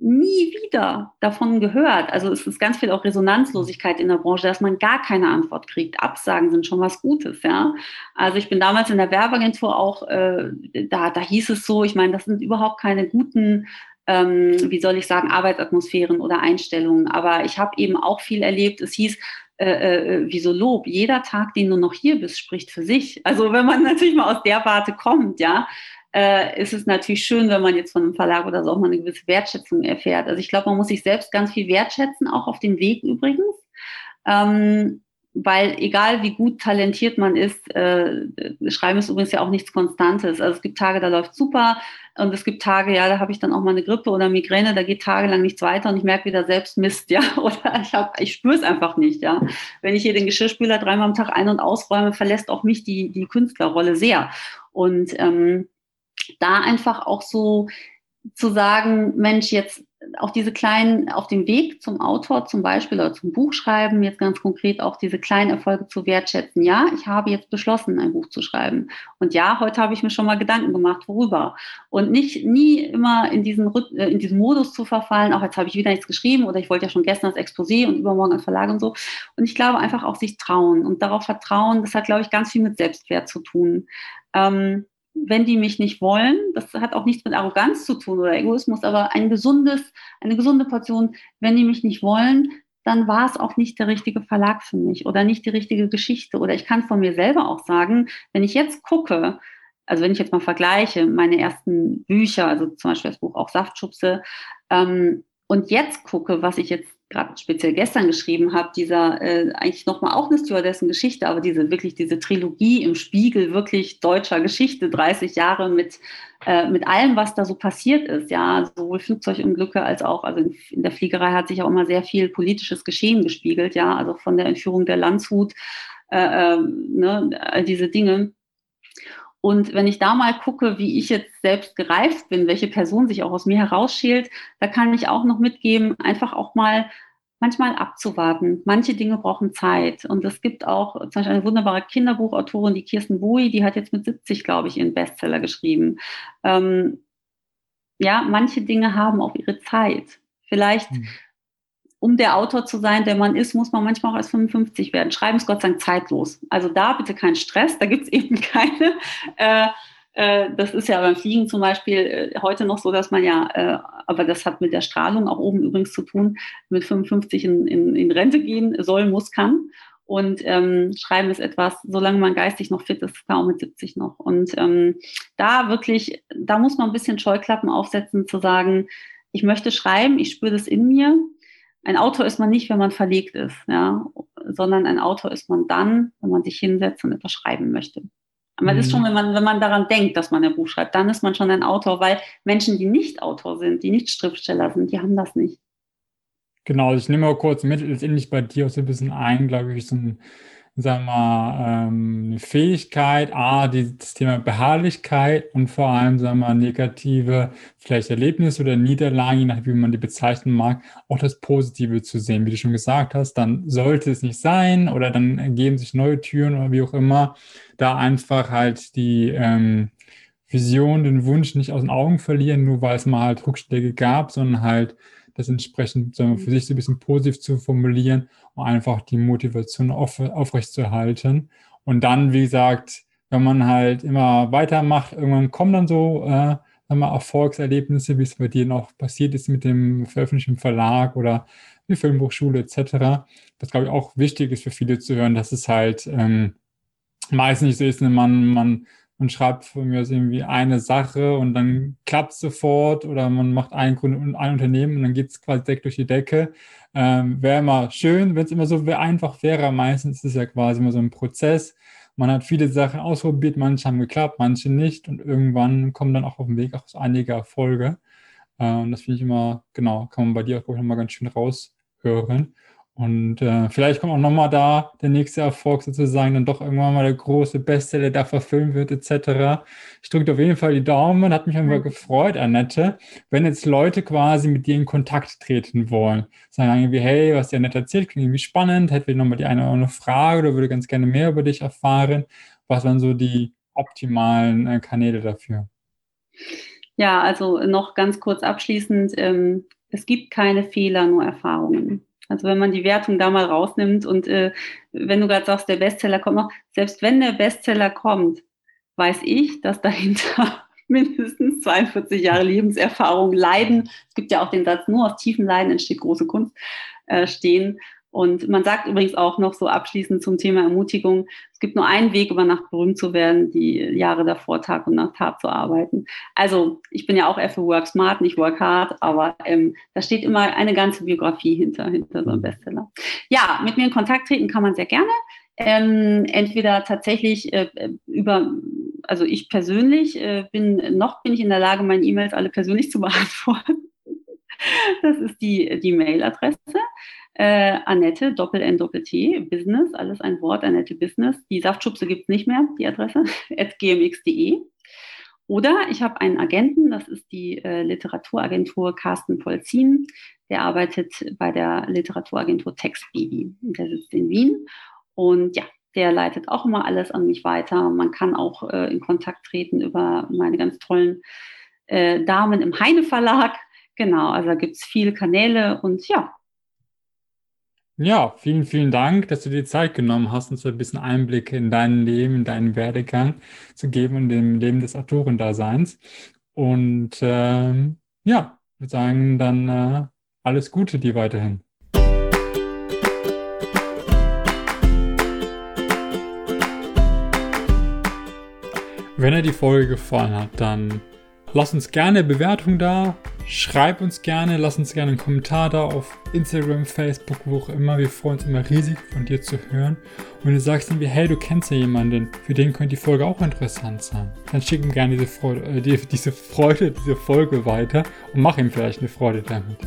nie wieder davon gehört. Also es ist ganz viel auch Resonanzlosigkeit in der Branche, dass man gar keine Antwort kriegt. Absagen sind schon was Gutes, ja. Also ich bin damals in der Werbeagentur auch, äh, da, da hieß es so, ich meine, das sind überhaupt keine guten, ähm, wie soll ich sagen, Arbeitsatmosphären oder Einstellungen. Aber ich habe eben auch viel erlebt. Es hieß, äh, äh, wieso Lob? Jeder Tag, den du noch hier bist, spricht für sich. Also wenn man natürlich mal aus der Warte kommt, ja, äh, ist es natürlich schön, wenn man jetzt von einem Verlag oder so auch mal eine gewisse Wertschätzung erfährt. Also ich glaube, man muss sich selbst ganz viel wertschätzen, auch auf dem Weg übrigens. Ähm, weil egal wie gut talentiert man ist, äh, Schreiben ist übrigens ja auch nichts Konstantes. Also es gibt Tage, da läuft super und es gibt Tage, ja, da habe ich dann auch mal eine Grippe oder Migräne, da geht tagelang nichts weiter und ich merke wieder selbst Mist, ja, oder ich, ich spüre es einfach nicht, ja. Wenn ich hier den Geschirrspüler dreimal am Tag ein- und ausräume, verlässt auch mich die, die Künstlerrolle sehr. Und ähm, da einfach auch so zu sagen, Mensch, jetzt auch diese kleinen, auf dem Weg zum Autor zum Beispiel oder zum Buchschreiben, jetzt ganz konkret auch diese kleinen Erfolge zu wertschätzen. Ja, ich habe jetzt beschlossen, ein Buch zu schreiben. Und ja, heute habe ich mir schon mal Gedanken gemacht, worüber. Und nicht, nie immer in diesen, äh, in diesen Modus zu verfallen, auch jetzt habe ich wieder nichts geschrieben oder ich wollte ja schon gestern das Exposé und übermorgen ein Verlag und so. Und ich glaube einfach auch sich trauen und darauf vertrauen, das hat, glaube ich, ganz viel mit Selbstwert zu tun. Ähm, wenn die mich nicht wollen, das hat auch nichts mit Arroganz zu tun oder Egoismus, aber ein gesundes, eine gesunde Portion, wenn die mich nicht wollen, dann war es auch nicht der richtige Verlag für mich oder nicht die richtige Geschichte. Oder ich kann von mir selber auch sagen, wenn ich jetzt gucke, also wenn ich jetzt mal vergleiche, meine ersten Bücher, also zum Beispiel das Buch auch Saftschubse, ähm, und jetzt gucke, was ich jetzt gerade speziell gestern geschrieben habe, dieser äh, eigentlich nochmal auch eine Stewardessen-Geschichte, aber diese wirklich diese Trilogie im Spiegel wirklich deutscher Geschichte, 30 Jahre mit, äh, mit allem, was da so passiert ist, ja, sowohl Flugzeugunglücke als auch, also in, in der Fliegerei hat sich auch immer sehr viel politisches Geschehen gespiegelt, ja, also von der Entführung der Landshut, äh, äh, ne, all diese Dinge. Und wenn ich da mal gucke, wie ich jetzt selbst gereift bin, welche Person sich auch aus mir herausschält, da kann ich auch noch mitgeben, einfach auch mal manchmal abzuwarten. Manche Dinge brauchen Zeit. Und es gibt auch zum Beispiel eine wunderbare Kinderbuchautorin, die Kirsten Bui, die hat jetzt mit 70, glaube ich, ihren Bestseller geschrieben. Ähm, ja, manche Dinge haben auch ihre Zeit. Vielleicht mhm um der Autor zu sein, der man ist, muss man manchmal auch erst 55 werden. Schreiben ist Gott sei Dank zeitlos. Also da bitte kein Stress, da gibt es eben keine. Äh, äh, das ist ja beim Fliegen zum Beispiel äh, heute noch so, dass man ja, äh, aber das hat mit der Strahlung auch oben übrigens zu tun, mit 55 in, in, in Rente gehen soll, muss, kann. Und ähm, Schreiben ist etwas, solange man geistig noch fit ist, kaum mit 70 noch. Und ähm, da wirklich, da muss man ein bisschen Scheuklappen aufsetzen, zu sagen, ich möchte schreiben, ich spüre das in mir ein Autor ist man nicht, wenn man verlegt ist, ja, sondern ein Autor ist man dann, wenn man sich hinsetzt und etwas schreiben möchte. Aber mhm. ist schon, wenn man, wenn man daran denkt, dass man ein Buch schreibt, dann ist man schon ein Autor, weil Menschen, die nicht Autor sind, die nicht Schriftsteller sind, die haben das nicht. Genau, ich nehme mal kurz mit, letztendlich bei dir auch so ein bisschen ein, glaube ich, so ein sagen wir mal, ähm, eine Fähigkeit, A, das Thema Beharrlichkeit und vor allem, sagen wir mal, negative, vielleicht Erlebnisse oder Niederlagen, je nachdem, wie man die bezeichnen mag, auch das Positive zu sehen. Wie du schon gesagt hast, dann sollte es nicht sein oder dann ergeben sich neue Türen oder wie auch immer. Da einfach halt die ähm, Vision, den Wunsch nicht aus den Augen verlieren, nur weil es mal halt Rückschläge gab, sondern halt das entsprechend sagen wir, für sich so ein bisschen positiv zu formulieren um einfach die Motivation auf, aufrechtzuerhalten. Und dann, wie gesagt, wenn man halt immer weitermacht, irgendwann kommen dann so äh, mal Erfolgserlebnisse, wie es bei dir noch passiert ist mit dem Veröffentlichen im Verlag oder die Filmbuchschule etc. Was, glaube ich, auch wichtig ist für viele zu hören, dass es halt ähm, meist nicht so ist, wenn man, man man schreibt von mir aus irgendwie eine Sache und dann klappt sofort oder man macht ein, Grund, ein Unternehmen und dann geht es quasi direkt durch die Decke. Ähm, wäre immer schön, wenn es immer so einfach wäre. Meistens ist es ja quasi immer so ein Prozess. Man hat viele Sachen ausprobiert, manche haben geklappt, manche nicht und irgendwann kommen dann auch auf dem Weg auch einige Erfolge. Äh, und das finde ich immer, genau, kann man bei dir auch nochmal ganz schön raushören. Und äh, vielleicht kommt auch nochmal da der nächste Erfolg sozusagen, dann doch irgendwann mal der große Bestseller, der verfilmt wird, etc. Ich drücke auf jeden Fall die Daumen, hat mich immer gefreut, Annette, wenn jetzt Leute quasi mit dir in Kontakt treten wollen. Sagen irgendwie, hey, was dir Annette erzählt, klingt irgendwie spannend, hätte noch mal die eine oder andere Frage oder würde ganz gerne mehr über dich erfahren. Was waren so die optimalen äh, Kanäle dafür? Ja, also noch ganz kurz abschließend, ähm, es gibt keine Fehler, nur Erfahrungen. Also wenn man die Wertung da mal rausnimmt und äh, wenn du gerade sagst, der Bestseller kommt noch, selbst wenn der Bestseller kommt, weiß ich, dass dahinter mindestens 42 Jahre Lebenserfahrung, Leiden, es gibt ja auch den Satz, nur aus tiefen Leiden entsteht große Kunst, äh, stehen. Und man sagt übrigens auch noch so abschließend zum Thema Ermutigung, es gibt nur einen Weg, über Nacht berühmt zu werden, die Jahre davor Tag und Nacht hart zu arbeiten. Also ich bin ja auch eher für Work Smart, nicht Work Hard, aber ähm, da steht immer eine ganze Biografie hinter, hinter so einem Bestseller. Ja, mit mir in Kontakt treten kann man sehr gerne. Ähm, entweder tatsächlich äh, über, also ich persönlich äh, bin, noch bin ich in der Lage, meine E-Mails alle persönlich zu beantworten. Das ist die, die Mailadresse. Äh, Annette, Doppel-N, Doppel-T, Business, alles ein Wort, Annette Business. Die Saftschubse gibt es nicht mehr, die Adresse, at gmx.de. Oder ich habe einen Agenten, das ist die äh, Literaturagentur Carsten Polzin. Der arbeitet bei der Literaturagentur Textbaby. Der sitzt in Wien. Und ja, der leitet auch immer alles an mich weiter. Man kann auch äh, in Kontakt treten über meine ganz tollen äh, Damen im Heine Verlag. Genau, also da gibt es viele Kanäle und ja, ja, vielen, vielen Dank, dass du dir Zeit genommen hast, uns so ein bisschen Einblicke in dein Leben, in deinen Werdegang zu geben und dem Leben des Autorendaseins. Und ähm, ja, ich würde sagen, dann äh, alles Gute dir weiterhin. Wenn dir die Folge gefallen hat, dann lass uns gerne Bewertung da, Schreib uns gerne, lass uns gerne einen Kommentar da auf Instagram, Facebook, wo auch immer. Wir freuen uns immer riesig von dir zu hören. Und wenn du sagst irgendwie, hey, du kennst ja jemanden, für den könnte die Folge auch interessant sein, dann schick ihm gerne diese Freude, äh, diese Freude, diese Folge weiter und mach ihm vielleicht eine Freude damit.